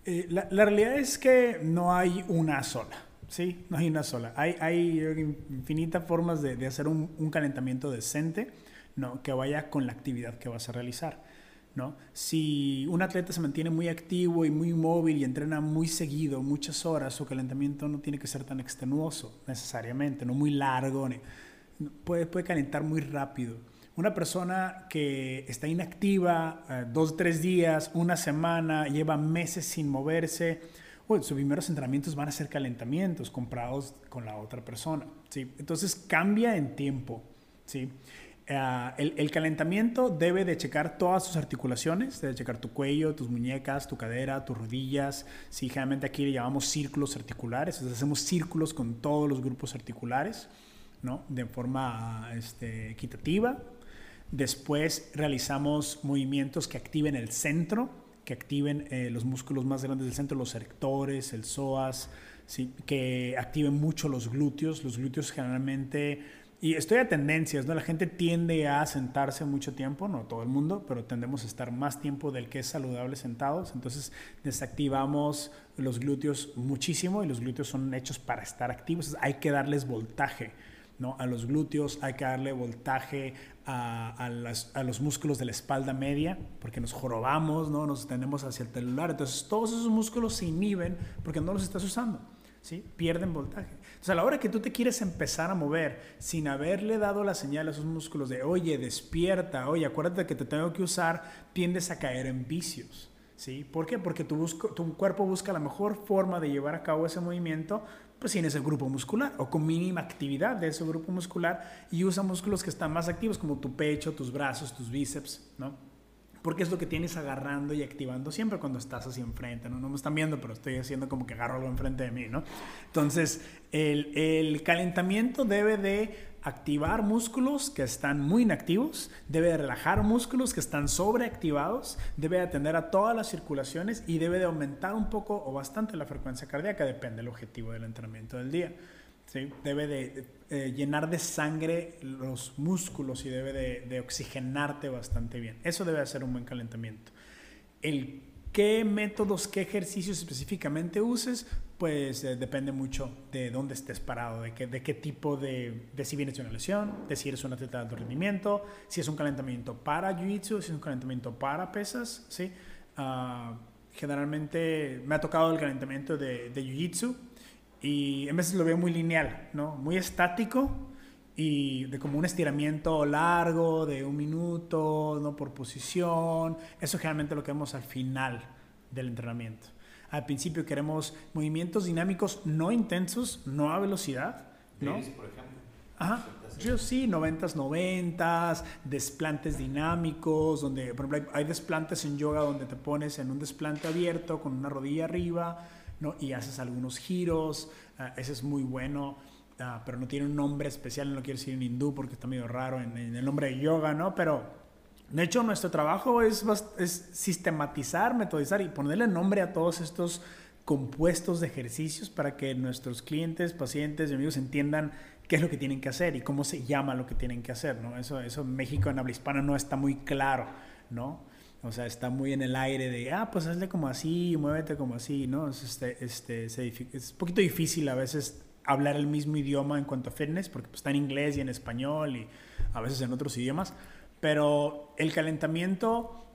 eh, la realidad es que no hay una sola. Sí, no hay una sola. Hay, hay infinitas formas de, de hacer un, un, calentamiento decente, ¿no? Que vaya con la actividad que vas a realizar, ¿no? Si un atleta se mantiene muy activo y muy móvil y entrena muy seguido, muchas horas, su calentamiento no tiene que ser tan extenuoso necesariamente, no muy largo, puede, puede calentar muy rápido. Una persona que está inactiva eh, dos, tres días, una semana, lleva meses sin moverse, pues sus primeros entrenamientos van a ser calentamientos comprados con la otra persona, ¿sí? Entonces cambia en tiempo, ¿sí? Uh, el, el, calentamiento debe de checar todas sus articulaciones, debe checar tu cuello, tus muñecas, tu cadera, tus rodillas. Sí, generalmente aquí le llamamos círculos articulares, entonces hacemos círculos con todos los grupos articulares, ¿no? De forma este, equitativa. Después realizamos movimientos que activen el centro, que activen eh, los músculos más grandes del centro, los erectores, el psoas, que activen mucho los glúteos. Los glúteos generalmente, y estoy a tendencias, ¿no? la gente tiende a sentarse mucho tiempo, no todo el mundo, pero tendemos a estar más tiempo del que es saludable sentados. Entonces desactivamos los glúteos muchísimo y los glúteos son hechos para estar activos. hay que darles voltaje. ¿No? A los glúteos hay que darle voltaje a, a, las, a, los músculos de la espalda media, porque nos jorobamos, ¿no? Nos tenemos hacia el telular. Entonces, todos esos músculos se inhiben porque no los estás usando, ¿sí? Pierden voltaje. Entonces, a la hora que tú te quieres empezar a mover sin haberle dado la señal a esos músculos de, oye, despierta, oye, acuérdate que te tengo que usar, tiendes a caer en vicios. ¿Sí? ¿Por qué? Porque tu, busco, tu cuerpo busca la mejor forma de llevar a cabo ese movimiento pues en ese grupo muscular o con mínima actividad de ese grupo muscular y usa músculos que están más activos como tu pecho, tus brazos, tus bíceps, ¿no? Porque es lo que tienes agarrando y activando siempre cuando estás así enfrente, ¿no? No me están viendo, pero estoy haciendo como que agarro algo enfrente de mí, ¿no? Entonces, el calentamiento debe de activar músculos que están muy inactivos, debe de relajar músculos que están sobreactivados, debe de atender a todas las circulaciones y debe de aumentar un poco o bastante la frecuencia cardíaca, depende del objetivo del entrenamiento del día. ¿sí? Debe de eh, llenar de sangre los músculos y debe de, oxigenarte bastante bien. Eso debe de ser un buen calentamiento. El qué métodos, qué ejercicios específicamente uses, pues eh, depende mucho de dónde estés parado, de qué, de qué tipo de, de si vienes de una lesión, de si eres un atleta de alto rendimiento, si es un calentamiento para jiu-jitsu, si es un calentamiento para pesas, ¿sí? Uh, generalmente me ha tocado el calentamiento de, de jiu-jitsu y en veces lo veo muy lineal, ¿no? Muy estático y de como un estiramiento largo de un minuto, ¿no? Por posición. Eso generalmente lo que vemos al final del entrenamiento. Al principio queremos movimientos dinámicos no intensos, no a velocidad. ¿no? por ejemplo. Ajá. Yo sí, 90s, 90s, desplantes dinámicos, donde, por ejemplo, hay, desplantes en yoga donde te pones en un desplante abierto con una rodilla arriba, ¿no? Y haces algunos giros, uh, ese es muy bueno, uh, pero no tiene un nombre especial, no lo quiero decir en hindú porque está medio raro en, en el nombre de yoga, ¿no? Pero de hecho, nuestro trabajo es, sistematizar, metodizar y ponerle nombre a todos estos compuestos de ejercicios para que nuestros clientes, pacientes y amigos entiendan qué es lo que tienen que hacer y cómo se llama lo que tienen que hacer, ¿no? Eso, eso en México, en habla hispana, no está muy claro, ¿no? O sea, está muy en el aire de, ah, pues hazle como así, muévete como así, ¿no? Es, este, este, es un poquito difícil a veces hablar el mismo idioma en cuanto a fitness, porque pues, está en inglés y en español y a veces en otros idiomas, pero el calentamiento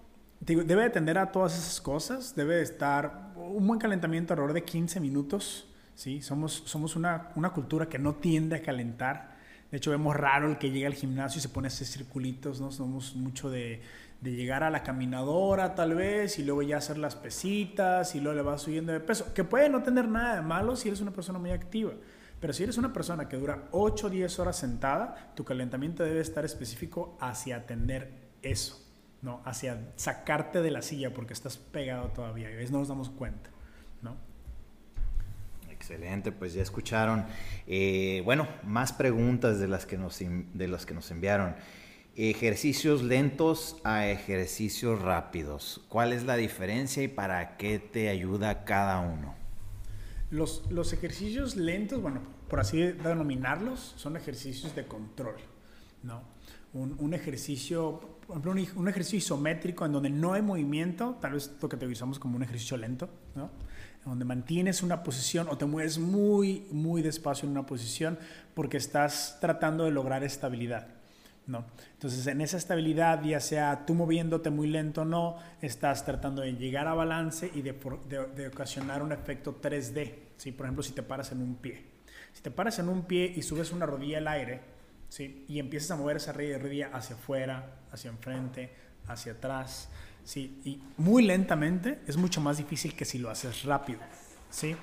debe atender a todas esas cosas, debe estar un buen calentamiento alrededor de 15 minutos, ¿sí? Somos, somos una, una cultura que no tiende a calentar, de hecho vemos raro el que llega al gimnasio y se pone a hacer circulitos, ¿no? Somos mucho de, de llegar a la caminadora tal vez y luego ya hacer las pesitas y luego le vas subiendo de peso, que puede no tener nada de malo si eres una persona muy activa. Pero si eres una persona que dura 8 o 10 horas sentada, tu calentamiento debe estar específico hacia atender eso. ¿no? Hacia sacarte de la silla porque estás pegado todavía y a veces no nos damos cuenta, ¿no? Excelente, pues ya escucharon. Eh, bueno, más preguntas de las que nos, de las que nos enviaron. Ejercicios lentos a ejercicios rápidos. ¿Cuál es la diferencia y para qué te ayuda cada uno? Los, los ejercicios lentos, bueno, por así denominarlos, son ejercicios de control, ¿no? Un, un ejercicio por ejemplo, un, ejercicio isométrico en donde no hay movimiento, tal vez lo que te usamos como un ejercicio lento, ¿no? donde mantienes una posición o te mueves muy, muy despacio en una posición porque estás tratando de lograr estabilidad. ¿no? Entonces, en esa estabilidad, ya sea tú moviéndote muy lento o no, estás tratando de llegar a balance y de, de, ocasionar un efecto 3D. ¿sí? Por ejemplo, si te paras en un pie. Si te paras en un pie y subes una rodilla al aire, ¿sí? y empiezas a mover esa rodilla hacia afuera, hacia enfrente, hacia atrás, ¿sí? Y muy lentamente es mucho más difícil que si lo haces rápido, ¿sí?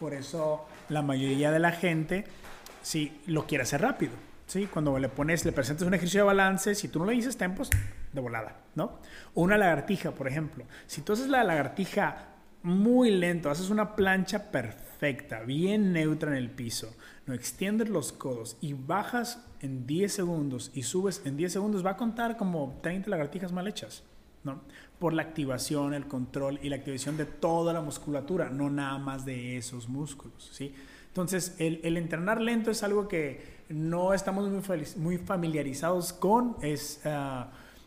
Por eso la mayoría de la gente, sí, lo quiere hacer rápido, ¿sí? Cuando le pones, le presentas un ejercicio de balance, si tú no le dices tempos, de volada, ¿no? O una lagartija, por ejemplo. Si tú haces la lagartija muy lento, haces una plancha perfecta, bien neutra en el piso, no extiendes los codos y bajas en 10 segundos y subes en 10 segundos, va a contar como 30 lagartijas mal hechas, ¿no? Por la activación, el control y la activación de toda la musculatura, no nada más de esos músculos, ¿sí? Entonces, el, entrenar lento es algo que no estamos muy, familiarizados con, es, uh,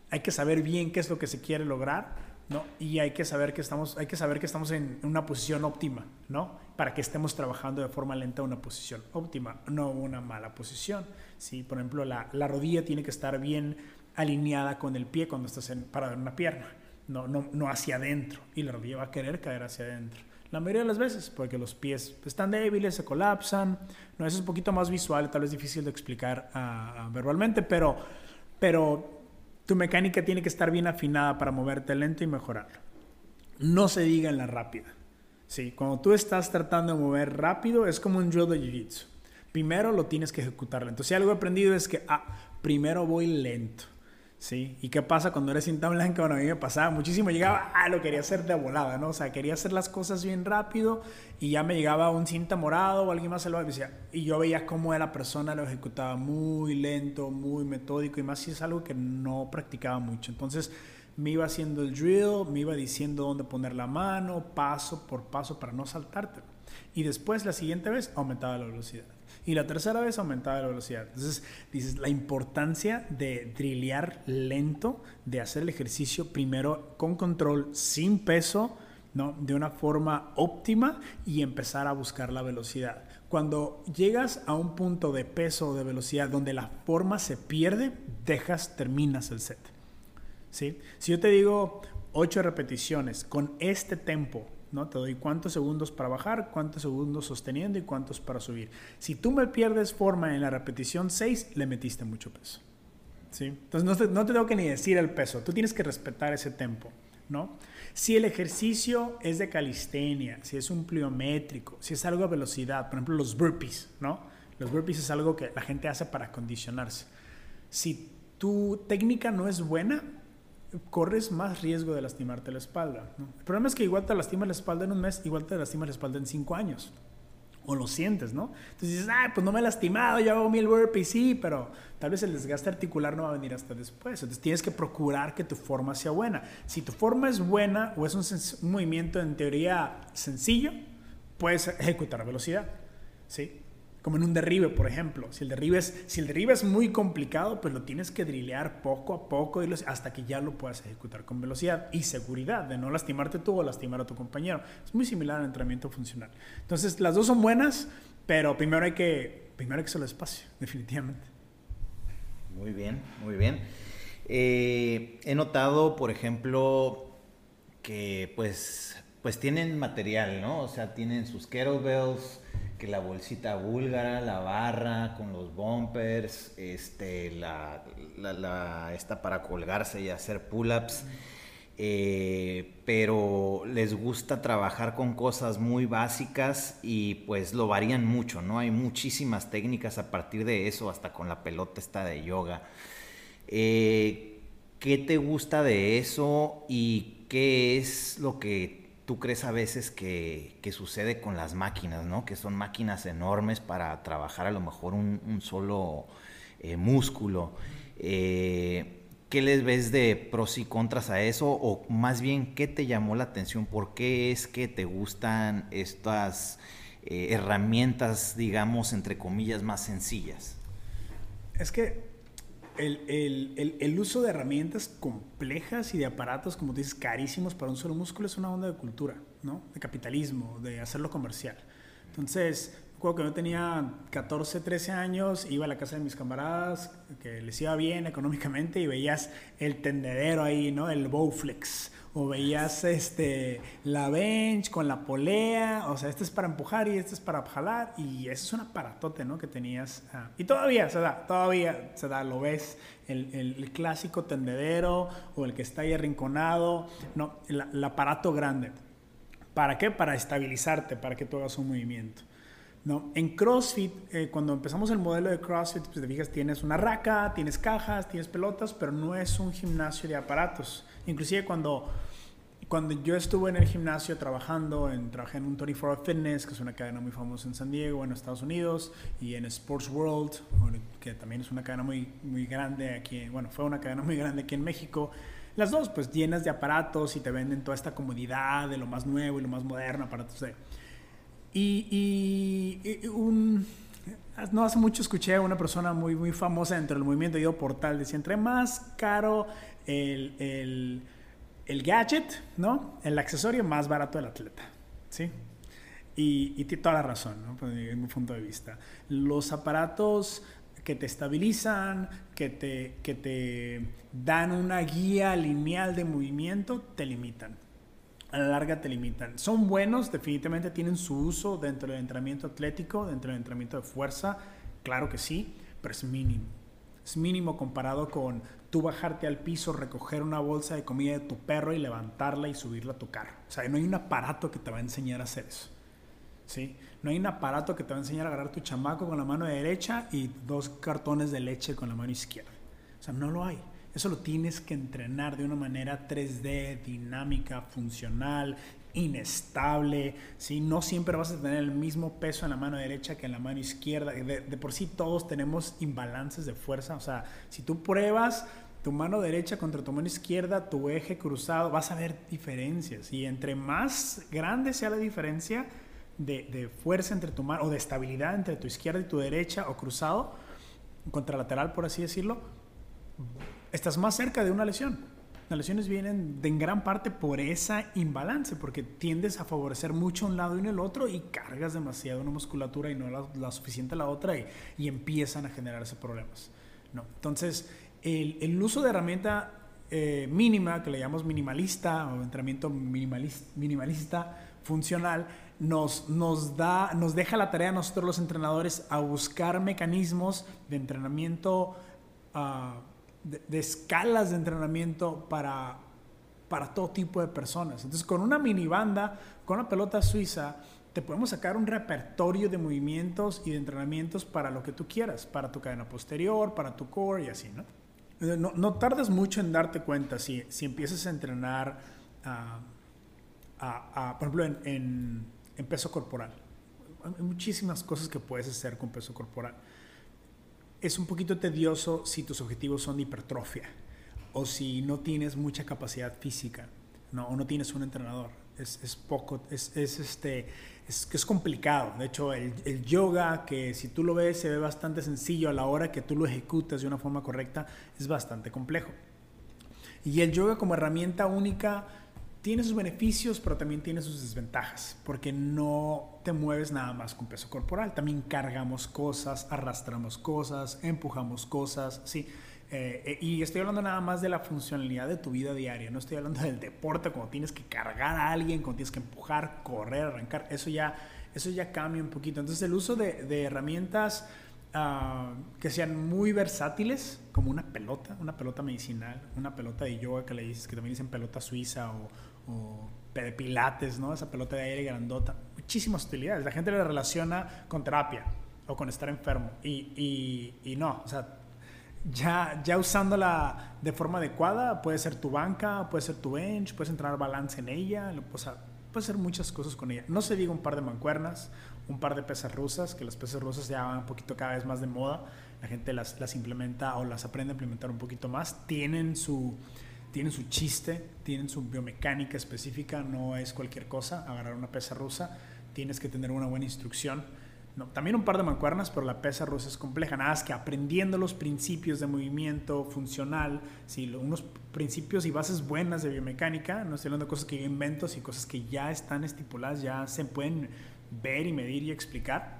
hay que saber bien qué es lo que se quiere lograr, ¿no? Y hay que saber que estamos, hay que saber que estamos en una posición óptima, ¿no? Para que estemos trabajando de forma lenta una posición óptima, no una mala posición. ¿sí? Por ejemplo, la, la rodilla tiene que estar bien alineada con el pie cuando estás en, parado en una pierna, no, no, no hacia adentro. Y la rodilla va a querer caer hacia adentro. La mayoría de las veces, porque los pies están débiles, se colapsan. No, eso es un poquito más visual, tal vez difícil de explicar uh, verbalmente, pero, pero tu mecánica tiene que estar bien afinada para moverte lento y mejorarlo. No se diga en la rápida. Sí, cuando tú estás tratando de mover rápido, es como un drill de jiu-jitsu primero lo tienes que ejecutar lento. Si algo he aprendido es que, ah, primero voy lento. ¿Sí? ¿Y qué pasa cuando eres cinta blanca? Bueno, a mí me pasaba muchísimo. Llegaba, ah, lo quería hacer de volada, ¿no? O sea, quería hacer las cosas bien rápido y ya me llegaba un cinta morado o alguien más se lo decía. Y yo veía cómo la persona lo ejecutaba muy lento, muy metódico y más si es algo que no practicaba mucho. Entonces me iba haciendo el drill, me iba diciendo dónde poner la mano, paso por paso para no saltártelo. Y después, la siguiente vez, aumentaba la velocidad. Y la tercera vez aumentaba la velocidad. Entonces, dices, la importancia de drillear lento, de hacer el ejercicio primero con control, sin peso, ¿no? de una forma óptima y empezar a buscar la velocidad. Cuando llegas a un punto de peso o de velocidad donde la forma se pierde, dejas, terminas el set. ¿Sí? Si yo te digo 8 repeticiones con este tempo, ¿no? Te doy cuántos segundos para bajar, cuántos segundos sosteniendo y cuántos para subir. Si tú me pierdes forma en la repetición 6, le metiste mucho peso. ¿sí? Entonces no te, no te tengo que ni decir el peso, tú tienes que respetar ese tempo. ¿no? Si el ejercicio es de calistenia, si es un pliométrico, si es algo a velocidad, por ejemplo los burpees, ¿no? Los burpees es algo que la gente hace para condicionarse. Si tu técnica no es buena, corres más riesgo de lastimarte la espalda. El problema es que igual te lastima la espalda en un mes, igual te lastima la espalda en cinco años. O lo sientes, ¿no? Entonces dices, ah, pues no me he lastimado, ya hago mil burpees, sí, pero tal vez el desgaste articular no va a venir hasta después. Entonces tienes que procurar que tu forma sea buena. Si tu forma es buena o es un, un movimiento en teoría sencillo, puedes ejecutar a velocidad, ¿sí? Como en un derribe, por ejemplo. Si el derribe es, si el derribe es muy complicado, pues lo tienes que drilear poco a poco hasta que ya lo puedas ejecutar con velocidad y seguridad, de no lastimarte tú o lastimar a tu compañero. Es muy similar al entrenamiento funcional. Entonces, las dos son buenas, pero primero hay que, primero hay que hacerlo espacio, <laughs> definitivamente. Muy bien, muy bien. Eh, he notado, por ejemplo, que pues, pues tienen material, ¿no? O sea, tienen sus kettlebells, que la bolsita búlgara, la barra con los bumpers, este, la, la, esta para colgarse y hacer pull-ups. Eh, pero les gusta trabajar con cosas muy básicas y pues lo varían mucho, ¿no? Hay muchísimas técnicas a partir de eso, hasta con la pelota esta de yoga. Eh, ¿Qué te gusta de eso y qué es lo que tú crees a veces que, sucede con las máquinas, ¿no? Que son máquinas enormes para trabajar a lo mejor un, solo eh, músculo. Eh, ¿Qué les ves de pros y contras a eso? O más bien, ¿qué te llamó la atención? ¿Por qué es que te gustan estas eh, herramientas, digamos, entre comillas, más sencillas? Es que el, uso de herramientas complejas y de aparatos, como dices, carísimos para un solo músculo es una onda de cultura, ¿no? De capitalismo, de hacerlo comercial. Entonces, recuerdo que yo tenía 14, 13 años, iba a la casa de mis camaradas, que les iba bien económicamente y veías el tendedero ahí, ¿no? El Bowflex o veías este, la bench con la polea, o sea, este es para empujar y este es para jalar, y eso es un aparatote, ¿no? Que tenías, ah, y todavía se da, todavía se da, lo ves, el, el, clásico tendedero o el que está ahí arrinconado, no, el, aparato grande. ¿Para qué? Para estabilizarte, para que tú hagas un movimiento. ¿No? En CrossFit, eh, cuando empezamos el modelo de CrossFit, pues te fijas, tienes una raca, tienes cajas, tienes pelotas, pero no es un gimnasio de aparatos. Inclusive cuando, cuando yo estuve en el gimnasio trabajando, en, trabajé en un 24 Fitness, que es una cadena muy famosa en San Diego, en Estados Unidos, y en Sports World, que también es una cadena muy, muy grande aquí, bueno, fue una cadena muy grande aquí en México. Las dos, pues llenas de aparatos y te venden toda esta comodidad de lo más nuevo y lo más moderno, aparatos de... Y, y, un, no hace mucho escuché a una persona muy, muy famosa dentro del movimiento de Portal, decía, entre más caro el, el, el, gadget, ¿no? El accesorio más barato del atleta, ¿sí? Y, y tiene toda la razón, ¿no? Pues, mi punto de vista. Los aparatos que te estabilizan, que te, que te dan una guía lineal de movimiento, te limitan. A la larga te limitan. Son buenos, definitivamente tienen su uso dentro del entrenamiento atlético, dentro del entrenamiento de fuerza, claro que sí, pero es mínimo. Es mínimo comparado con tú bajarte al piso, recoger una bolsa de comida de tu perro y levantarla y subirla a tu carro. O sea, no hay un aparato que te va a enseñar a hacer eso. ¿Sí? No hay un aparato que te va a enseñar a agarrar tu chamaco con la mano derecha y dos cartones de leche con la mano izquierda. O sea, no lo hay. Eso lo tienes que entrenar de una manera 3D, dinámica, funcional, inestable, ¿sí? no siempre vas a tener el mismo peso en la mano derecha que en la mano izquierda. De, de, por sí todos tenemos imbalances de fuerza, o sea, si tú pruebas tu mano derecha contra tu mano izquierda, tu eje cruzado, vas a ver diferencias. Y entre más grande sea la diferencia de, de fuerza entre tu mano, o de estabilidad entre tu izquierda y tu derecha, o cruzado, contralateral por así decirlo, estás más cerca de una lesión. Las lesiones vienen de en gran parte por esa imbalance, porque tiendes a favorecer mucho un lado y en el otro y cargas demasiado una musculatura y no la, suficiente la otra y, empiezan a generarse problemas. ¿no? Entonces, el, uso de herramienta eh, mínima, que le llamamos minimalista o entrenamiento minimalista, funcional, nos, nos, da, nos deja la tarea a nosotros los entrenadores a buscar mecanismos de entrenamiento uh, de, escalas de entrenamiento para, para todo tipo de personas. Entonces, con una mini banda, con una pelota suiza, te podemos sacar un repertorio de movimientos y de entrenamientos para lo que tú quieras, para tu cadena posterior, para tu core y así, ¿no? No, no tardas mucho en darte cuenta si, si empiezas a entrenar, a, por ejemplo, en, en peso corporal. Hay muchísimas cosas que puedes hacer con peso corporal es un poquito tedioso si tus objetivos son de hipertrofia o si no tienes mucha capacidad física ¿no? o no tienes un entrenador. es, es poco, es, es, este, es, es complicado. De hecho, el, el, yoga, que si tú lo ves se ve bastante sencillo a la hora que tú lo ejecutas de una forma correcta, es bastante complejo. Y el yoga como herramienta única tiene sus beneficios, pero también tiene sus desventajas, porque no te mueves nada más con peso corporal, también cargamos cosas, arrastramos cosas, empujamos cosas, sí. Eh, eh, y estoy hablando nada más de la funcionalidad de tu vida diaria, no estoy hablando del deporte, cuando tienes que cargar a alguien, cuando tienes que empujar, correr, arrancar, eso ya, eso ya cambia un poquito. Entonces el uso de, herramientas uh, que sean muy versátiles, como una pelota, una pelota medicinal, una pelota de yoga que le dices, que también dicen pelota suiza o, o de pilates, ¿no? Esa pelota de aire grandota. Muchísimas utilidades. La gente le relaciona con terapia o con estar enfermo. Y, y, y no, o sea, ya, ya usándola de forma adecuada, puede ser tu banca, puede ser tu bench, puedes entrar balance en ella, o sea, puedes hacer muchas cosas con ella. No se diga un par de mancuernas, un par de pesas rusas, que las pesas rusas ya van un poquito cada vez más de moda, la gente las, las implementa o las aprende a implementar un poquito más, tienen su, tienen su chiste, tienen su biomecánica específica, no es cualquier cosa, agarrar una pesa rusa, tienes que tener una buena instrucción también un par de mancuernas, pero la pesa rusa es compleja. Nada más que aprendiendo los principios de movimiento funcional, ¿sí? unos principios y bases buenas de biomecánica, no estoy hablando de cosas que yo invento, sino cosas que ya están estipuladas, ya se pueden ver y medir y explicar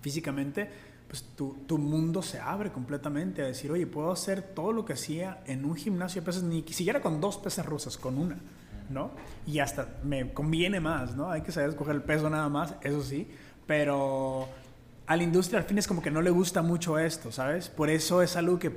físicamente, pues tu, tu, mundo se abre completamente a decir, oye, puedo hacer todo lo que hacía en un gimnasio de pesas, ni siquiera con dos pesas rusas, con una, ¿no? Y hasta me conviene más, ¿no? Hay que saber escoger el peso nada más, eso sí pero a la industria al fin es como que no le gusta mucho esto, ¿sabes? Por eso es algo que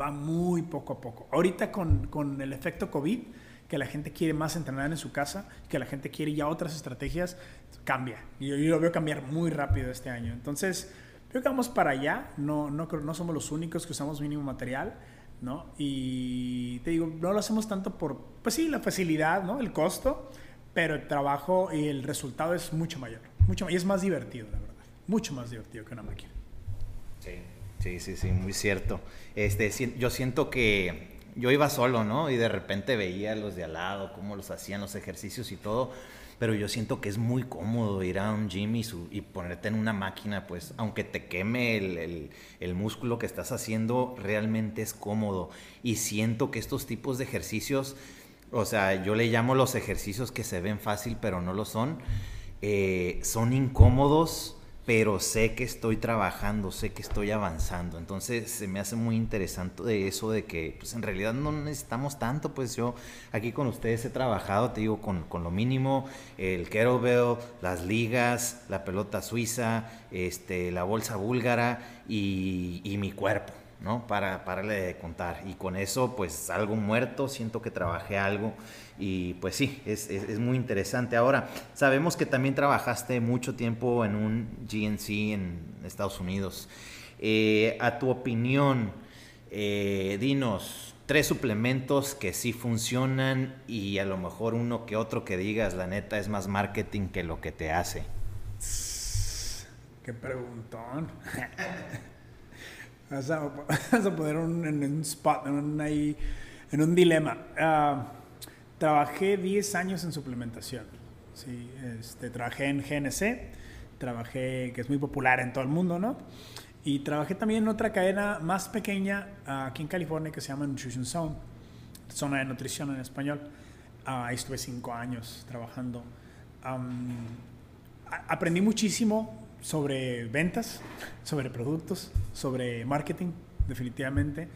va muy poco a poco. Ahorita con, con el efecto COVID, que la gente quiere más entrenar en su casa, que la gente quiere ya otras estrategias, cambia. Y yo, yo, lo veo cambiar muy rápido este año. Entonces, creo que vamos para allá. No, no, no somos los únicos que usamos mínimo material, ¿no? Y te digo, no lo hacemos tanto por, pues sí, la facilidad, ¿no? El costo, pero el trabajo y el resultado es mucho mayor. Mucho, y es más divertido, la verdad. Mucho más divertido que una máquina. Sí, sí, sí, sí, muy cierto. Este, yo siento que yo iba solo, ¿no? Y de repente veía a los de al lado, cómo los hacían los ejercicios y todo. Pero yo siento que es muy cómodo ir a un gym y, y ponerte en una máquina, pues aunque te queme el, el, el, músculo que estás haciendo, realmente es cómodo. Y siento que estos tipos de ejercicios, o sea, yo le llamo los ejercicios que se ven fácil, pero no lo son eh, son incómodos, pero sé que estoy trabajando, sé que estoy avanzando. Entonces se me hace muy interesante eso de que pues en realidad no necesitamos tanto, pues yo aquí con ustedes he trabajado, te digo, con, con lo mínimo, el kettlebell, las ligas, la pelota suiza, este, la bolsa búlgara y, y mi cuerpo. ¿No? Para pararle de contar. Y con eso, pues algo muerto, siento que trabajé algo y pues sí, es, es, muy interesante. Ahora, sabemos que también trabajaste mucho tiempo en un GNC en Estados Unidos. Eh, a tu opinión, eh, dinos tres suplementos que sí funcionan y a lo mejor uno que otro que digas, la neta, es más marketing que lo que te hace. Qué preguntón. <laughs> Vas a, <laughs> vas a poner un, en un spot, en un, ahí, en un dilema. Uh, trabajé 10 años en suplementación. Sí, este, trabajé en GNC, trabajé, que es muy popular en todo el mundo, ¿no? Y trabajé también en otra cadena más pequeña aquí en California que se llama Nutrition Zone, zona de nutrición en español. Uh, ahí estuve 5 años trabajando. Um, aprendí muchísimo sobre ventas, sobre productos, sobre marketing, definitivamente.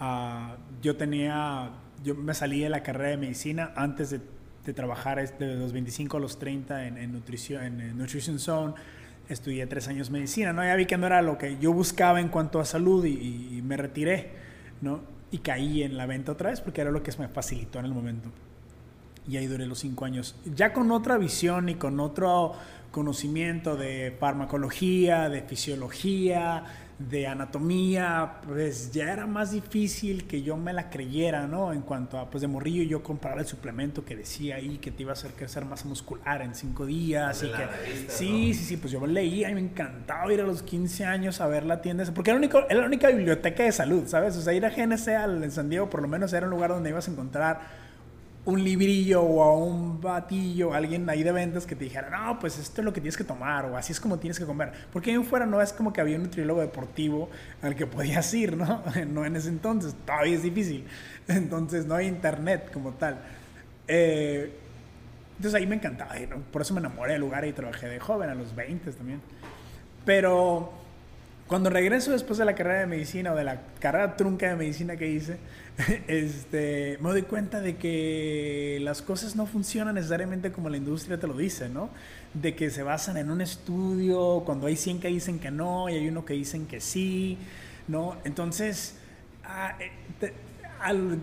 Uh, yo tenía, yo me salí de la carrera de medicina antes de, trabajar de los 25 a los 30 en, nutrición, en, Nutrition Zone. Estudié tres años medicina, ¿no? Ya vi que no era lo que yo buscaba en cuanto a salud y me retiré, ¿no? Y caí en la venta otra vez porque era lo que me facilitó en el momento. Y ahí duré los cinco años. Ya con otra visión y con otro conocimiento de farmacología, de fisiología, de anatomía, pues ya era más difícil que yo me la creyera, ¿no? En cuanto a, pues de morrillo yo comprar el suplemento que decía ahí que te iba a hacer crecer masa muscular en cinco días. Y que, revista, sí, ¿no? sí, sí, pues yo leía y me encantaba ir a los 15 años a ver la tienda, porque era, único, era la única biblioteca de salud, ¿sabes? O sea, ir a GNC al, en San Diego por lo menos era un lugar donde ibas a encontrar un librillo o a un batillo, alguien ahí de ventas que te dijera, no, pues esto es lo que tienes que tomar o así es como tienes que comer. Porque ahí fuera no es como que había un nutriólogo deportivo al que podías <laughs> ir, ¿no? No en ese entonces, todavía es difícil. Entonces no hay internet como tal. Eh, entonces ahí me encantaba, por eso me enamoré del lugar y trabajé de joven, a los 20 también. Pero cuando regreso después de la carrera de medicina o de la carrera trunca de medicina que hice, <laughs> este, me doy cuenta de que las cosas no funcionan necesariamente como la industria te lo dice, ¿no? De que se basan en un estudio, cuando hay 100 que dicen que no y hay uno que dicen que sí, ¿no? Entonces, ah, eh,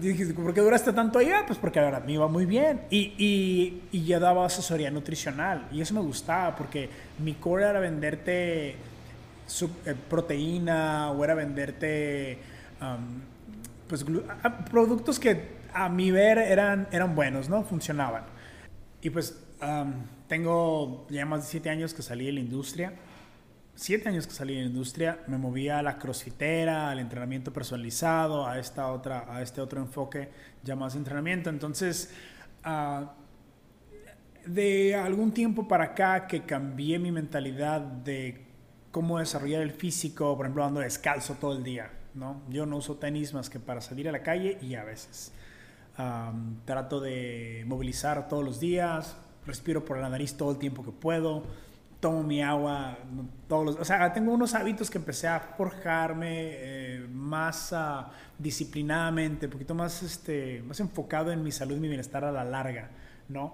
dije, ¿por qué duraste tanto allá? Pues porque la verdad me iba muy bien y, y, y ya daba asesoría nutricional y eso me gustaba porque mi core era venderte eh, proteína o era venderte pues, productos que a mi ver eran, eran buenos, ¿no? Funcionaban. Y pues tengo ya más de siete años que salí de la industria. Siete años que salí de la industria, me moví a la crossfitera, al entrenamiento personalizado, a, esta otra, a este otro enfoque ya más entrenamiento. Entonces, ah, de algún tiempo para acá que cambié mi mentalidad de cómo desarrollar el físico, por ejemplo, ando descalzo todo el día, ¿no? Yo no uso tenis más que para salir a la calle y a veces. trato de movilizar todos los días, respiro por la nariz todo el tiempo que puedo, tomo mi agua todos los... O sea, tengo unos hábitos que empecé a forjarme eh, más uh, disciplinadamente, un poquito más, este, más enfocado en mi salud y mi bienestar a la larga, ¿no?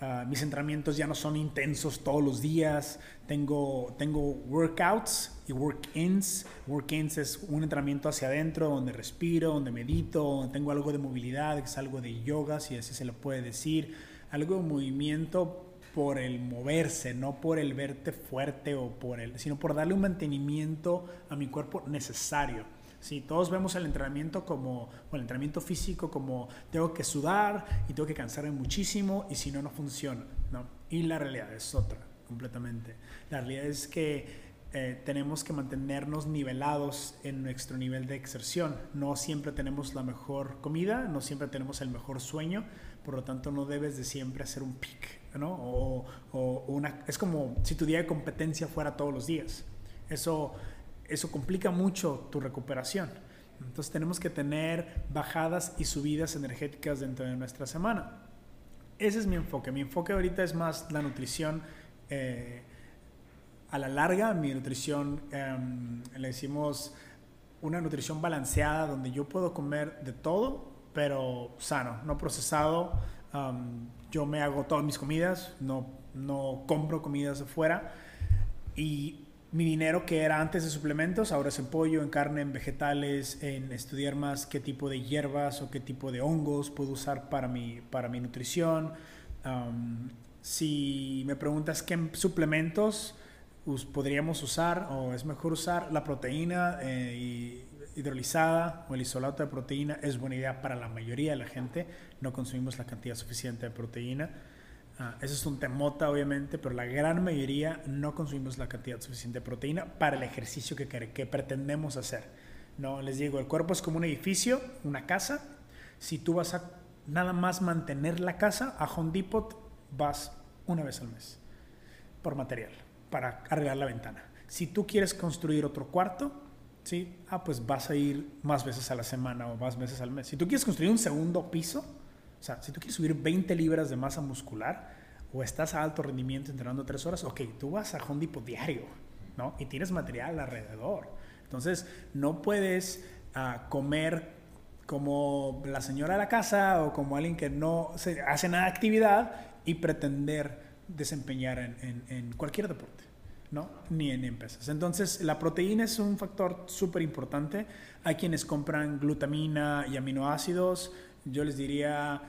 Ah, mis entrenamientos ya no son intensos todos los días. Tengo, tengo workouts y work-ins. Work-ins es un entrenamiento hacia adentro donde respiro, donde medito, donde tengo algo de movilidad, es algo de yoga, si así se lo puede decir. Algo de movimiento por el moverse, no por el verte fuerte o por el, sino por darle un mantenimiento a mi cuerpo necesario. Sí, todos vemos el entrenamiento como, el entrenamiento físico como tengo que sudar y tengo que cansarme muchísimo y si no, no funciona, ¿no? Y la realidad es otra, completamente. La realidad es que eh, tenemos que mantenernos nivelados en nuestro nivel de exerción. No siempre tenemos la mejor comida, no siempre tenemos el mejor sueño, por lo tanto no debes de siempre hacer un pick, ¿no? O, o una, es como si tu día de competencia fuera todos los días. Eso eso complica mucho tu recuperación. Entonces tenemos que tener bajadas y subidas energéticas dentro de nuestra semana. Ese es mi enfoque. Mi enfoque ahorita es más la nutrición eh, a la larga. Mi nutrición, em, le decimos una nutrición balanceada donde yo puedo comer de todo, pero sano, no procesado. yo me hago todas mis comidas, no, no compro comidas de fuera. Y mi dinero que era antes de suplementos, ahora es en pollo, en carne, en vegetales, en estudiar más qué tipo de hierbas o qué tipo de hongos puedo usar para mi, para mi nutrición. si me preguntas qué suplementos podríamos usar o es mejor usar, la proteína eh, hidrolizada o el isolato de proteína es buena idea para la mayoría de la gente. No consumimos la cantidad suficiente de proteína. Ah, eso es un temota, obviamente, pero la gran mayoría no consumimos la cantidad suficiente de proteína para el ejercicio que, que pretendemos hacer. No, les digo, el cuerpo es como un edificio, una casa. Si tú vas a nada más mantener la casa, a Home Depot vas una vez al mes por material para arreglar la ventana. Si tú quieres construir otro cuarto, ¿sí? Ah, pues vas a ir más veces a la semana o más veces al mes. Si tú quieres construir un segundo piso, o sea, si tú quieres subir 20 libras de masa muscular o estás a alto rendimiento entrenando tres horas, ok, tú vas a Home Depot diario, ¿no? Y tienes material alrededor. Entonces, no puedes ah, comer como la señora de la casa o como alguien que no se hace nada de actividad y pretender desempeñar en, en, cualquier deporte, ¿no? Ni en empresas. Entonces, la proteína es un factor súper importante. Hay quienes compran glutamina y aminoácidos yo les diría,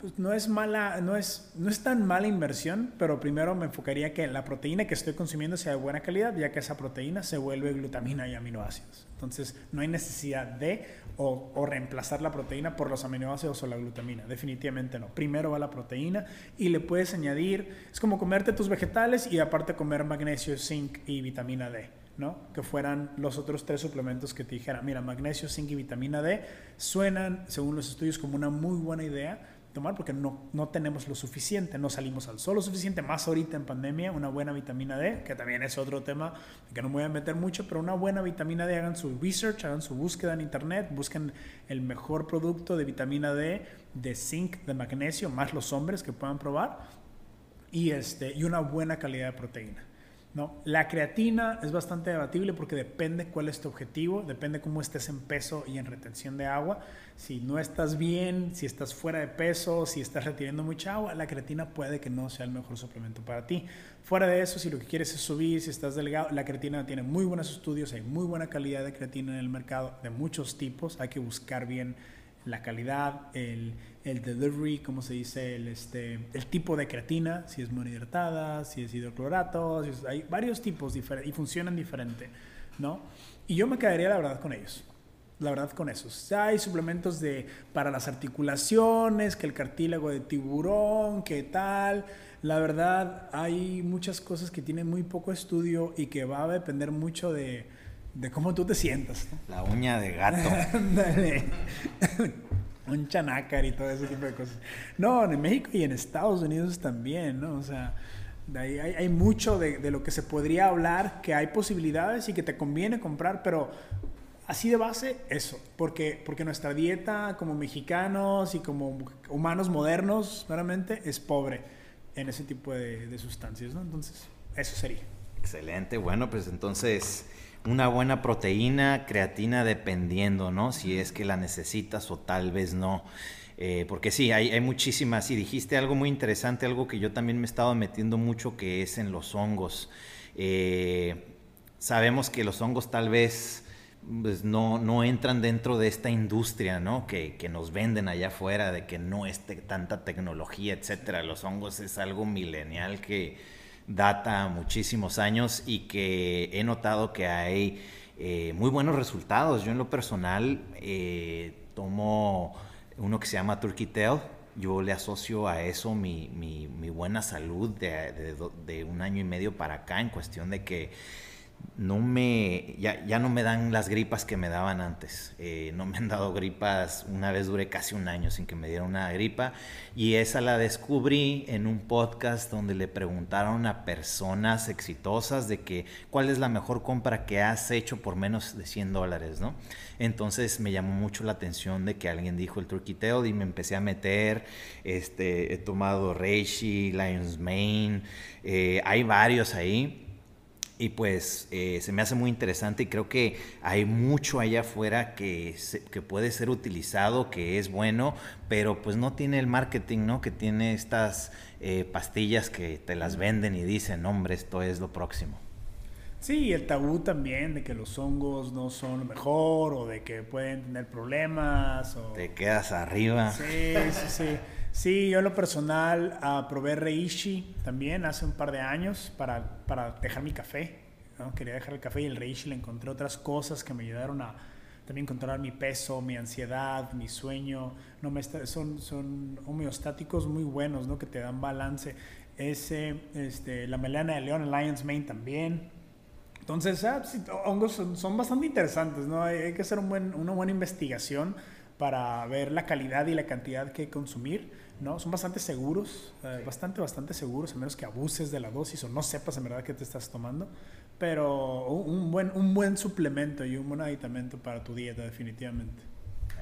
pues no es mala, no es, no es tan mala inversión, pero primero me enfocaría que la proteína que estoy consumiendo sea de buena calidad, ya que esa proteína se vuelve glutamina y aminoácidos. Entonces, no hay necesidad de o, reemplazar la proteína por los aminoácidos o la glutamina. Definitivamente no. Primero va la proteína y le puedes añadir, es como comerte tus vegetales y aparte comer magnesio, zinc y vitamina D. ¿no? Que fueran los otros tres suplementos que te dijera, mira, magnesio, zinc y vitamina D suenan, según los estudios, como una muy buena idea tomar porque no, no tenemos lo suficiente, no salimos al sol lo suficiente, más ahorita en pandemia, una buena vitamina D, que también es otro tema que no me voy a meter mucho, pero una buena vitamina D, hagan su research, hagan su búsqueda en internet, busquen el mejor producto de vitamina D, de zinc, de magnesio, más los hombres que puedan probar, y, este, y una buena calidad de proteína. ¿No? La creatina es bastante debatible porque depende cuál es tu objetivo, depende cómo estés en peso y en retención de agua. Si no estás bien, si estás fuera de peso, si estás reteniendo mucha agua, la creatina puede que no sea el mejor suplemento para ti. Fuera de eso, si lo que quieres es subir, si estás delgado, la creatina tiene muy buenos estudios, hay muy buena calidad de creatina en el mercado de muchos tipos, hay que buscar bien la calidad, el, el delivery, como se dice, el, este, el tipo de creatina, si es monohidratada, si es hidroclorato, hay varios tipos y funcionan diferente, ¿no? Y yo me quedaría, la verdad, con ellos. La verdad, con esos. Hay suplementos de, para las articulaciones, que el cartílago de tiburón, que tal. La verdad, hay muchas cosas que tienen muy poco estudio y que va a depender mucho de, de cómo tú te sientas. La uña de gato. <laughs> <laughs> un chanácar y todo ese tipo de cosas. No, en México y en Estados Unidos también, ¿no? O sea, hay, hay, mucho de, de, lo que se podría hablar, que hay posibilidades y que te conviene comprar, pero así de base, eso. Porque, porque nuestra dieta como mexicanos y como humanos modernos, claramente, es pobre en ese tipo de, de sustancias, ¿no? Entonces, eso sería. Excelente, bueno, pues entonces una buena proteína, creatina dependiendo, ¿no? Si es que la necesitas o tal vez no. Eh, porque sí, hay, hay, muchísimas. Y dijiste algo muy interesante, algo que yo también me he estado metiendo mucho, que es en los hongos. Eh, sabemos que los hongos tal vez pues, no, no entran dentro de esta industria, ¿no? Que, que nos venden allá afuera, de que no esté tanta tecnología, etcétera. Los hongos es algo milenial que data muchísimos años y que he notado que hay eh, muy buenos resultados. Yo en lo personal eh, tomo uno que se llama Turkey Tail. Yo le asocio a eso mi, buena salud de un año y medio para acá en cuestión de que no me, ya, ya, no me dan las gripas que me daban antes. Eh, no me han dado gripas, una vez duré casi un año sin que me diera una gripa y esa la descubrí en un podcast donde le preguntaron a personas exitosas de que cuál es la mejor compra que has hecho por menos de 100 dólares, ¿no? Entonces me llamó mucho la atención de que alguien dijo el Tail y me empecé a meter, este, he tomado Reishi, Lion's Mane, eh, hay varios ahí y pues eh, se me hace muy interesante y creo que hay mucho allá afuera que, que puede ser utilizado, que es bueno, pero pues no tiene el marketing, ¿no? Que tiene estas eh, pastillas que te las venden y dicen, hombre, esto es lo próximo. Sí, el tabú también de que los hongos no son lo mejor o de que pueden tener problemas. O... Te quedas arriba. Sí, sí, sí. Sí, yo en lo personal uh, probé Reishi también hace un par de años para, para dejar mi café. ¿no? Quería dejar el café y el Reishi le encontré otras cosas que me ayudaron a también controlar mi peso, mi ansiedad, mi sueño. No me son, son homeostáticos muy buenos, ¿no? Que te dan balance. Ese, este, la melena de león, Lion's Mane también. Entonces, ah, hongos son, son, bastante interesantes, ¿no? Hay, que hacer una buena investigación para ver la calidad y la cantidad que consumir ¿no? Son bastante seguros, eh, bastante, bastante seguros, a menos que abuses de la dosis o no sepas en verdad qué te estás tomando. Pero un buen, un buen suplemento y un buen aditamento para tu dieta, definitivamente.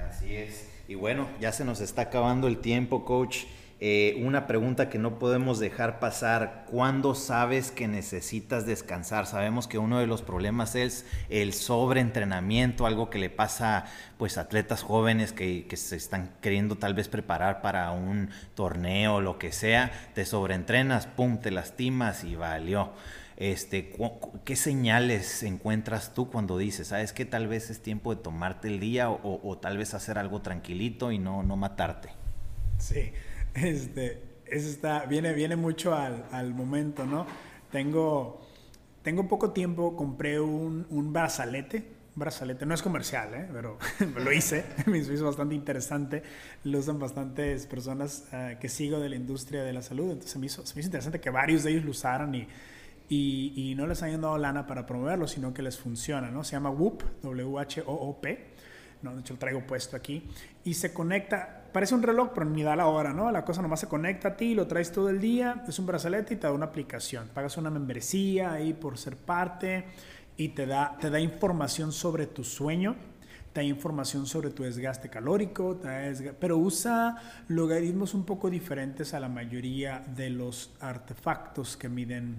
Así es. Y bueno, ya se nos está acabando el tiempo, coach. Eh, una pregunta que no podemos dejar pasar, ¿cuándo sabes que necesitas descansar? Sabemos que uno de los problemas es el sobreentrenamiento, algo que le pasa pues a atletas jóvenes que, que se están queriendo tal vez preparar para un torneo o lo que sea, te sobreentrenas, pum, te lastimas y valió. Este, ¿Qué señales encuentras tú cuando dices, sabes que tal vez es tiempo de tomarte el día o, o tal vez hacer algo tranquilito y no, no matarte? Sí, este, eso está, viene, viene mucho al, al momento, ¿no? Tengo, tengo poco tiempo, compré un, un brazalete, brazalete, no es comercial, ¿eh? pero <laughs> lo hice, <laughs> me hizo bastante interesante, lo usan bastantes personas uh, que sigo de la industria de la salud, entonces me hizo, me hizo interesante que varios de ellos lo usaran y, y, y, no les hayan dado lana para promoverlo, sino que les funciona, ¿no? Se llama WHOOP, W-H-O-O-P, ¿no? De hecho, lo traigo puesto aquí. Y se conecta, parece un reloj, pero ni da la hora, ¿no? La cosa nomás se conecta a ti, lo traes todo el día, es un brazalete y te da una aplicación. Pagas una membresía ahí por ser parte y te da, te da información sobre tu sueño te da información sobre tu desgaste calórico, pero usa logaritmos un poco diferentes a la mayoría de los artefactos que miden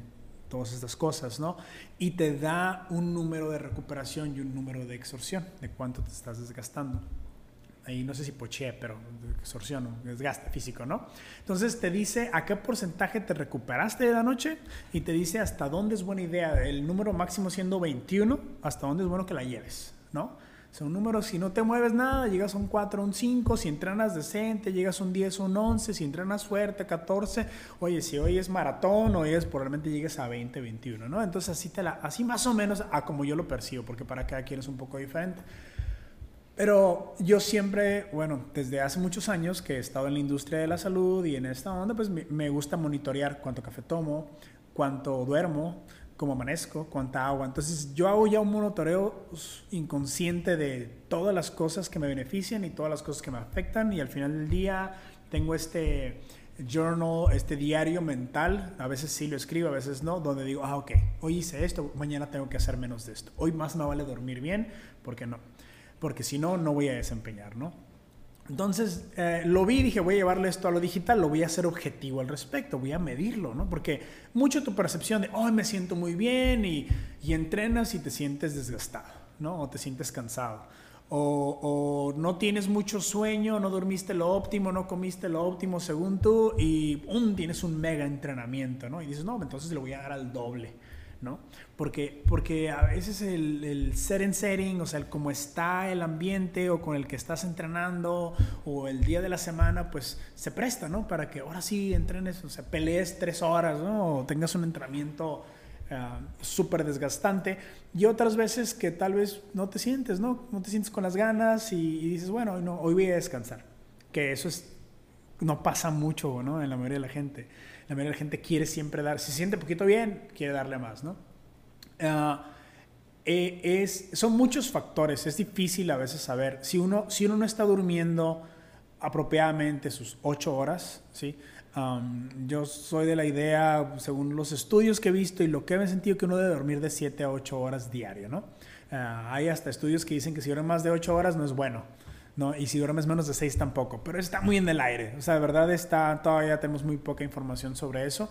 todas estas cosas, ¿no? Y te da un número de recuperación y un número de extorsión, de cuánto te estás desgastando. Ahí no sé si poché, pero extorsión, o desgaste físico, ¿no? Entonces te dice a qué porcentaje te recuperaste de la noche y te dice hasta dónde es buena idea, el número máximo siendo 21, hasta dónde es bueno que la lleves, ¿no? Son números, si no te mueves nada, llegas a un 4, un 5, si entrenas decente, llegas a un 10, un 11, si entrenas fuerte, 14, oye, si hoy es maratón, hoy es probablemente llegues a 20, 21, ¿no? Entonces así, te la, así más o menos a como yo lo percibo, porque para cada quien es un poco diferente. Pero yo siempre, bueno, desde hace muchos años que he estado en la industria de la salud y en esta onda, pues me gusta monitorear cuánto café tomo, cuánto duermo, cómo amanezco, cuánta agua. Entonces yo hago ya un monitoreo inconsciente de todas las cosas que me benefician y todas las cosas que me afectan y al final del día tengo este journal, este diario mental, a veces sí lo escribo, a veces no, donde digo, ah, ok, hoy hice esto, mañana tengo que hacer menos de esto. Hoy más me vale dormir bien, porque no, porque si no, no voy a desempeñar, ¿no? Entonces eh, lo vi y dije, voy a llevarle esto a lo digital, lo voy a hacer objetivo al respecto, voy a medirlo, ¿no? Porque mucho tu percepción de, oh, me siento muy bien y, y entrenas y te sientes desgastado, ¿no? O te sientes cansado. O, o, no tienes mucho sueño, no dormiste lo óptimo, no comiste lo óptimo según tú y um, tienes un mega entrenamiento, ¿no? Y dices, no, entonces le voy a dar al doble. ¿No? Porque, porque a veces el, el set setting, o sea, el cómo está el ambiente o con el que estás entrenando o el día de la semana, pues se presta, ¿no? Para que ahora sí entrenes, o sea, pelees tres horas, ¿no? O tengas un entrenamiento uh, súper desgastante. Y otras veces que tal vez no te sientes, ¿no? No te sientes con las ganas y, dices, bueno, no, hoy voy a descansar. Que eso es, no pasa mucho, ¿no? En la mayoría de la gente la mayoría de la gente quiere siempre dar, si se siente poquito bien, quiere darle más, ¿no? Ah, eh, es, son muchos factores, es difícil a veces saber. Si uno, si uno no está durmiendo apropiadamente sus ocho horas, ¿sí? yo soy de la idea, según los estudios que he visto y lo que he sentido, que uno debe dormir de 7 a 8 horas diario, ¿no? Ah, hay hasta estudios que dicen que si duerme más de 8 horas no es bueno. ¿No? Y si duermes menos de 6 tampoco, pero está muy en el aire, o sea, de verdad está, todavía tenemos muy poca información sobre eso.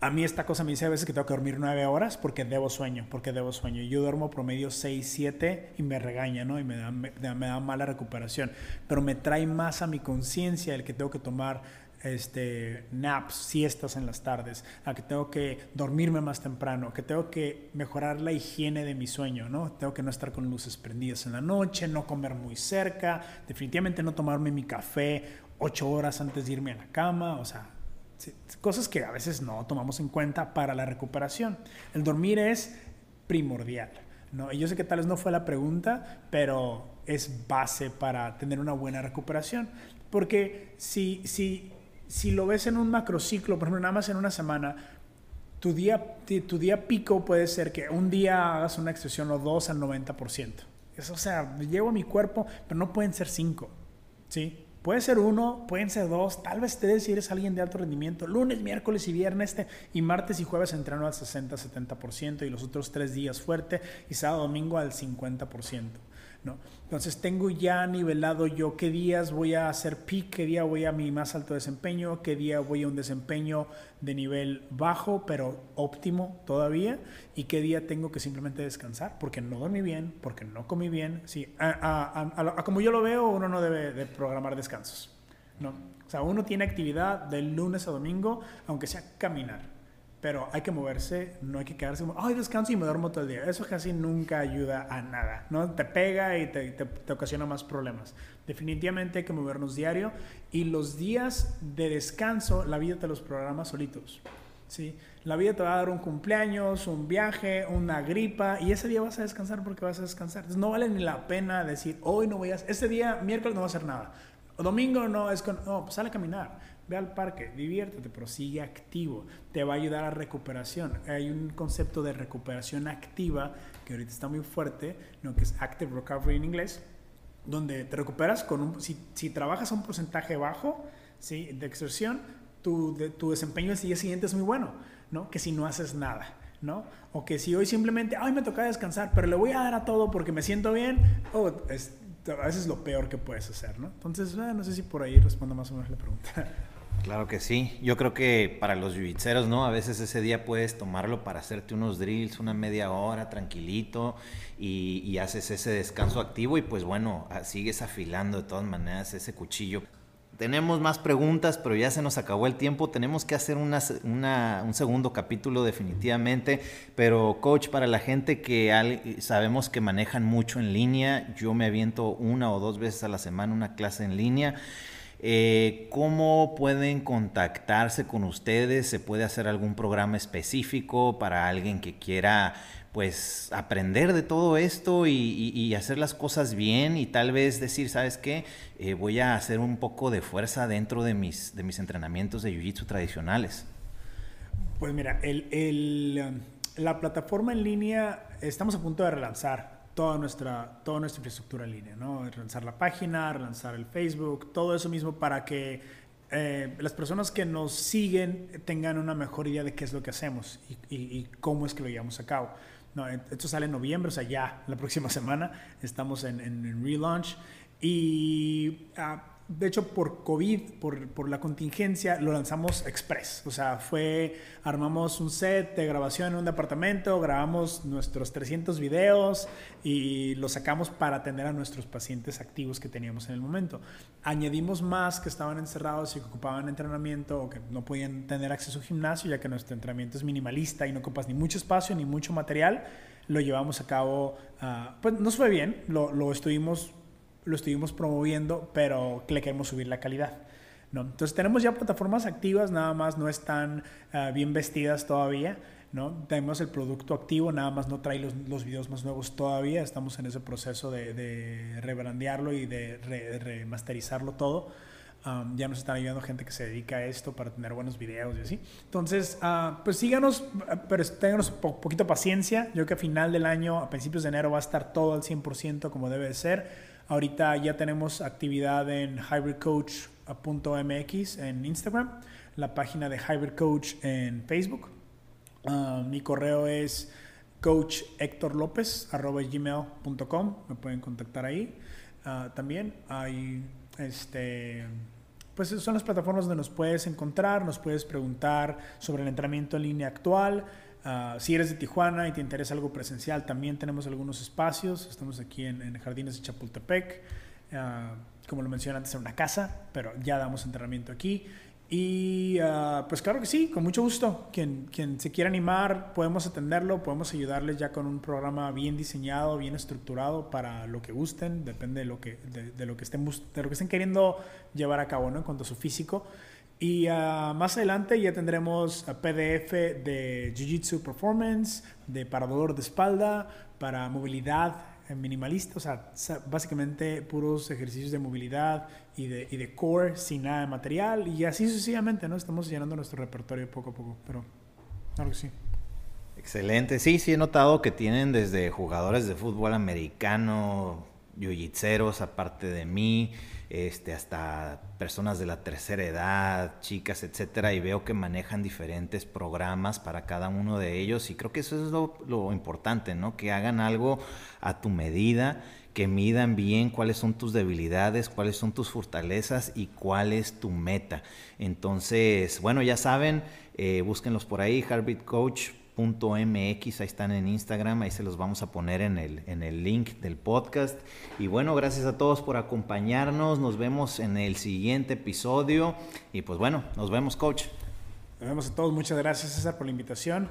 A mí esta cosa me dice a veces que tengo que dormir 9 horas porque debo sueño, porque debo sueño. Yo duermo promedio 6, 7 y me regaña, ¿no? Y me da, me da mala recuperación. Pero me trae más a mi conciencia el que tengo que tomar este, naps, siestas en las tardes, a que tengo que dormirme más temprano, que tengo que mejorar la higiene de mi sueño, ¿no? Tengo que no estar con luces prendidas en la noche, no comer muy cerca, definitivamente no tomarme mi café ocho horas antes de irme a la cama, o sea, cosas que a veces no tomamos en cuenta para la recuperación. El dormir es primordial, ¿no? Y yo sé que tal vez no fue la pregunta, pero es base para tener una buena recuperación. Porque si, si si lo ves en un macrociclo, por ejemplo, nada más en una semana, tu día, tu día pico puede ser que un día hagas una extensión o dos al 90%. Eso, o sea, llevo a mi cuerpo, pero no pueden ser cinco. ¿sí? Puede ser uno, pueden ser dos, tal vez te si eres alguien de alto rendimiento. Lunes, miércoles y viernes y martes y jueves entreno al 60-70% y los otros tres días fuerte y sábado, domingo al 50%. ¿no? Entonces tengo ya nivelado yo qué días voy a hacer peak, qué día voy a mi más alto desempeño, qué día voy a un desempeño de nivel bajo pero óptimo todavía y qué día tengo que simplemente descansar porque no dormí bien, porque no comí bien. Sí, a, como yo lo veo, uno no debe de programar descansos. ¿no? O sea, uno tiene actividad del lunes a domingo, aunque sea caminar pero hay que moverse, no hay que quedarse como, ay, descanso y me duermo todo el día. Eso casi nunca ayuda a nada, ¿no? Te pega y te, te, ocasiona más problemas. Definitivamente hay que movernos diario y los días de descanso, la vida te los programa solitos, ¿sí? La vida te va a dar un cumpleaños, un viaje, una gripa y ese día vas a descansar porque vas a descansar. Entonces no vale ni la pena decir, hoy no voy a, ese día, miércoles no voy a hacer nada. Domingo no, es con, no, pues sale a caminar Ve al parque, diviértete, pero sigue activo. Te va a ayudar a recuperación. Hay un concepto de recuperación activa que ahorita está muy fuerte, ¿no? que es Active Recovery en inglés, donde te recuperas con un, si, si trabajas a un porcentaje bajo ¿sí? de exerción, tu, de, tu desempeño el día siguiente es muy bueno, ¿no? Que si no haces nada, ¿no? O que si hoy simplemente, ay, me toca descansar, pero le voy a dar a todo porque me siento bien, oh, es, a veces es lo peor que puedes hacer, ¿no? Entonces, eh, no sé si por ahí respondo más o menos la pregunta. <laughs> Claro que sí. Yo creo que para los jiu ¿no? A veces ese día puedes tomarlo para hacerte unos drills, una media hora, tranquilito, y, y haces ese descanso activo y pues bueno, sigues afilando de todas maneras ese cuchillo. Tenemos más preguntas, pero ya se nos acabó el tiempo. Tenemos que hacer una, un segundo capítulo definitivamente. Pero coach, para la gente que sabemos que manejan mucho en línea, yo me aviento una o dos veces a la semana una clase en línea. Eh, ¿Cómo pueden contactarse con ustedes? ¿Se puede hacer algún programa específico para alguien que quiera pues aprender de todo esto y, hacer las cosas bien y tal vez decir, ¿sabes qué? Eh, voy a hacer un poco de fuerza dentro de mis, de mis entrenamientos de Jiu-Jitsu tradicionales. Pues mira, el, la plataforma en línea estamos a punto de relanzar toda nuestra, toda nuestra infraestructura en línea, ¿no? Relanzar la página, relanzar el Facebook, todo eso mismo para que eh, las personas que nos siguen tengan una mejor idea de qué es lo que hacemos y, cómo es que lo llevamos a cabo. No, esto sale en noviembre, o sea, ya la próxima <laughs> semana estamos en, en, relaunch. Y uh, de hecho, por COVID, por, por, la contingencia, lo lanzamos express. O sea, fue, armamos un set de grabación en un departamento, grabamos nuestros 300 videos y los sacamos para atender a nuestros pacientes activos que teníamos en el momento. Añadimos más que estaban encerrados y que ocupaban entrenamiento o que no podían tener acceso a gimnasio, ya que nuestro entrenamiento es minimalista y no ocupas ni mucho espacio ni mucho material. Lo llevamos a cabo, uh, pues nos fue bien, lo, lo estuvimos lo estuvimos promoviendo, pero le queremos subir la calidad. ¿no? Entonces tenemos ya plataformas activas, nada más no están uh, bien vestidas todavía. ¿no? Tenemos el producto activo, nada más no trae los, los videos más nuevos todavía. Estamos en ese proceso de, de rebrandearlo y de remasterizarlo todo. Ya nos están ayudando gente que se dedica a esto para tener buenos videos y así. Entonces, uh, pues síganos, pero ténganos un poquito paciencia. Yo creo que a final del año, a principios de enero, va a estar todo al 100% como debe de ser. Ahorita ya tenemos actividad en hybridcoach.mx en Instagram, la página de Hybrid Coach en Facebook. Ah, mi correo es coachhectorlopez.gmail.com. Me pueden contactar ahí. Uh, también hay este pues son las plataformas donde nos puedes encontrar, nos puedes preguntar sobre el entrenamiento en línea actual, Ah, si eres de Tijuana y te interesa algo presencial, también tenemos algunos espacios. Estamos aquí en, Jardines de Chapultepec. Uh, como lo mencioné antes, en una casa, pero ya damos entrenamiento aquí. Y uh, pues claro que sí, con mucho gusto. Quien, quien se quiera animar, podemos atenderlo, podemos ayudarles ya con un programa bien diseñado, bien estructurado para lo que gusten, depende de lo que, de, de lo que, estén, de lo que estén queriendo llevar a cabo ¿no? en cuanto a su físico. Y uh, más adelante ya tendremos PDF de Jiu-Jitsu Performance, de para dolor de espalda, para movilidad minimalista, o sea, básicamente puros ejercicios de movilidad y de, y de core sin nada de material y así sucesivamente, ¿no? Estamos llenando nuestro repertorio poco a poco, pero claro que sí. Excelente, sí, sí he notado que tienen desde jugadores de fútbol americano, jiu-jitseros aparte de mí, este, hasta personas de la tercera edad, chicas, etcétera, y veo que manejan diferentes programas para cada uno de ellos, y creo que eso es lo, importante, ¿no? Que hagan algo a tu medida, que midan bien cuáles son tus debilidades, cuáles son tus fortalezas y cuál es tu meta. Entonces, bueno, ya saben, eh, búsquenlos por ahí, Heartbeat Coach .mx, ahí están en Instagram, ahí se los vamos a poner en el, en el link del podcast. Y bueno, gracias a todos por acompañarnos, nos vemos en el siguiente episodio y pues bueno, nos vemos coach. Nos vemos a todos, muchas gracias César por la invitación.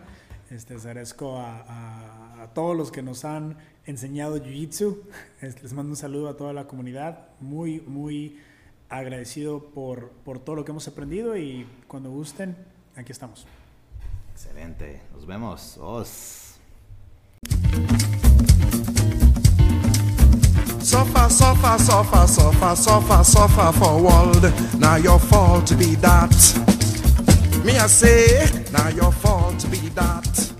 Este, agradezco a, a, todos los que nos han enseñado Jiu-Jitsu. <laughs> Les mando un saludo a toda la comunidad. Muy, muy agradecido por, por todo lo que hemos aprendido y cuando gusten, aquí estamos. Excelente. Nos vemos. Os. Suffer, suffer, suffer, suffer, suffer, suffer for world. Now your fault to be that. Me I say, now your fault to be that.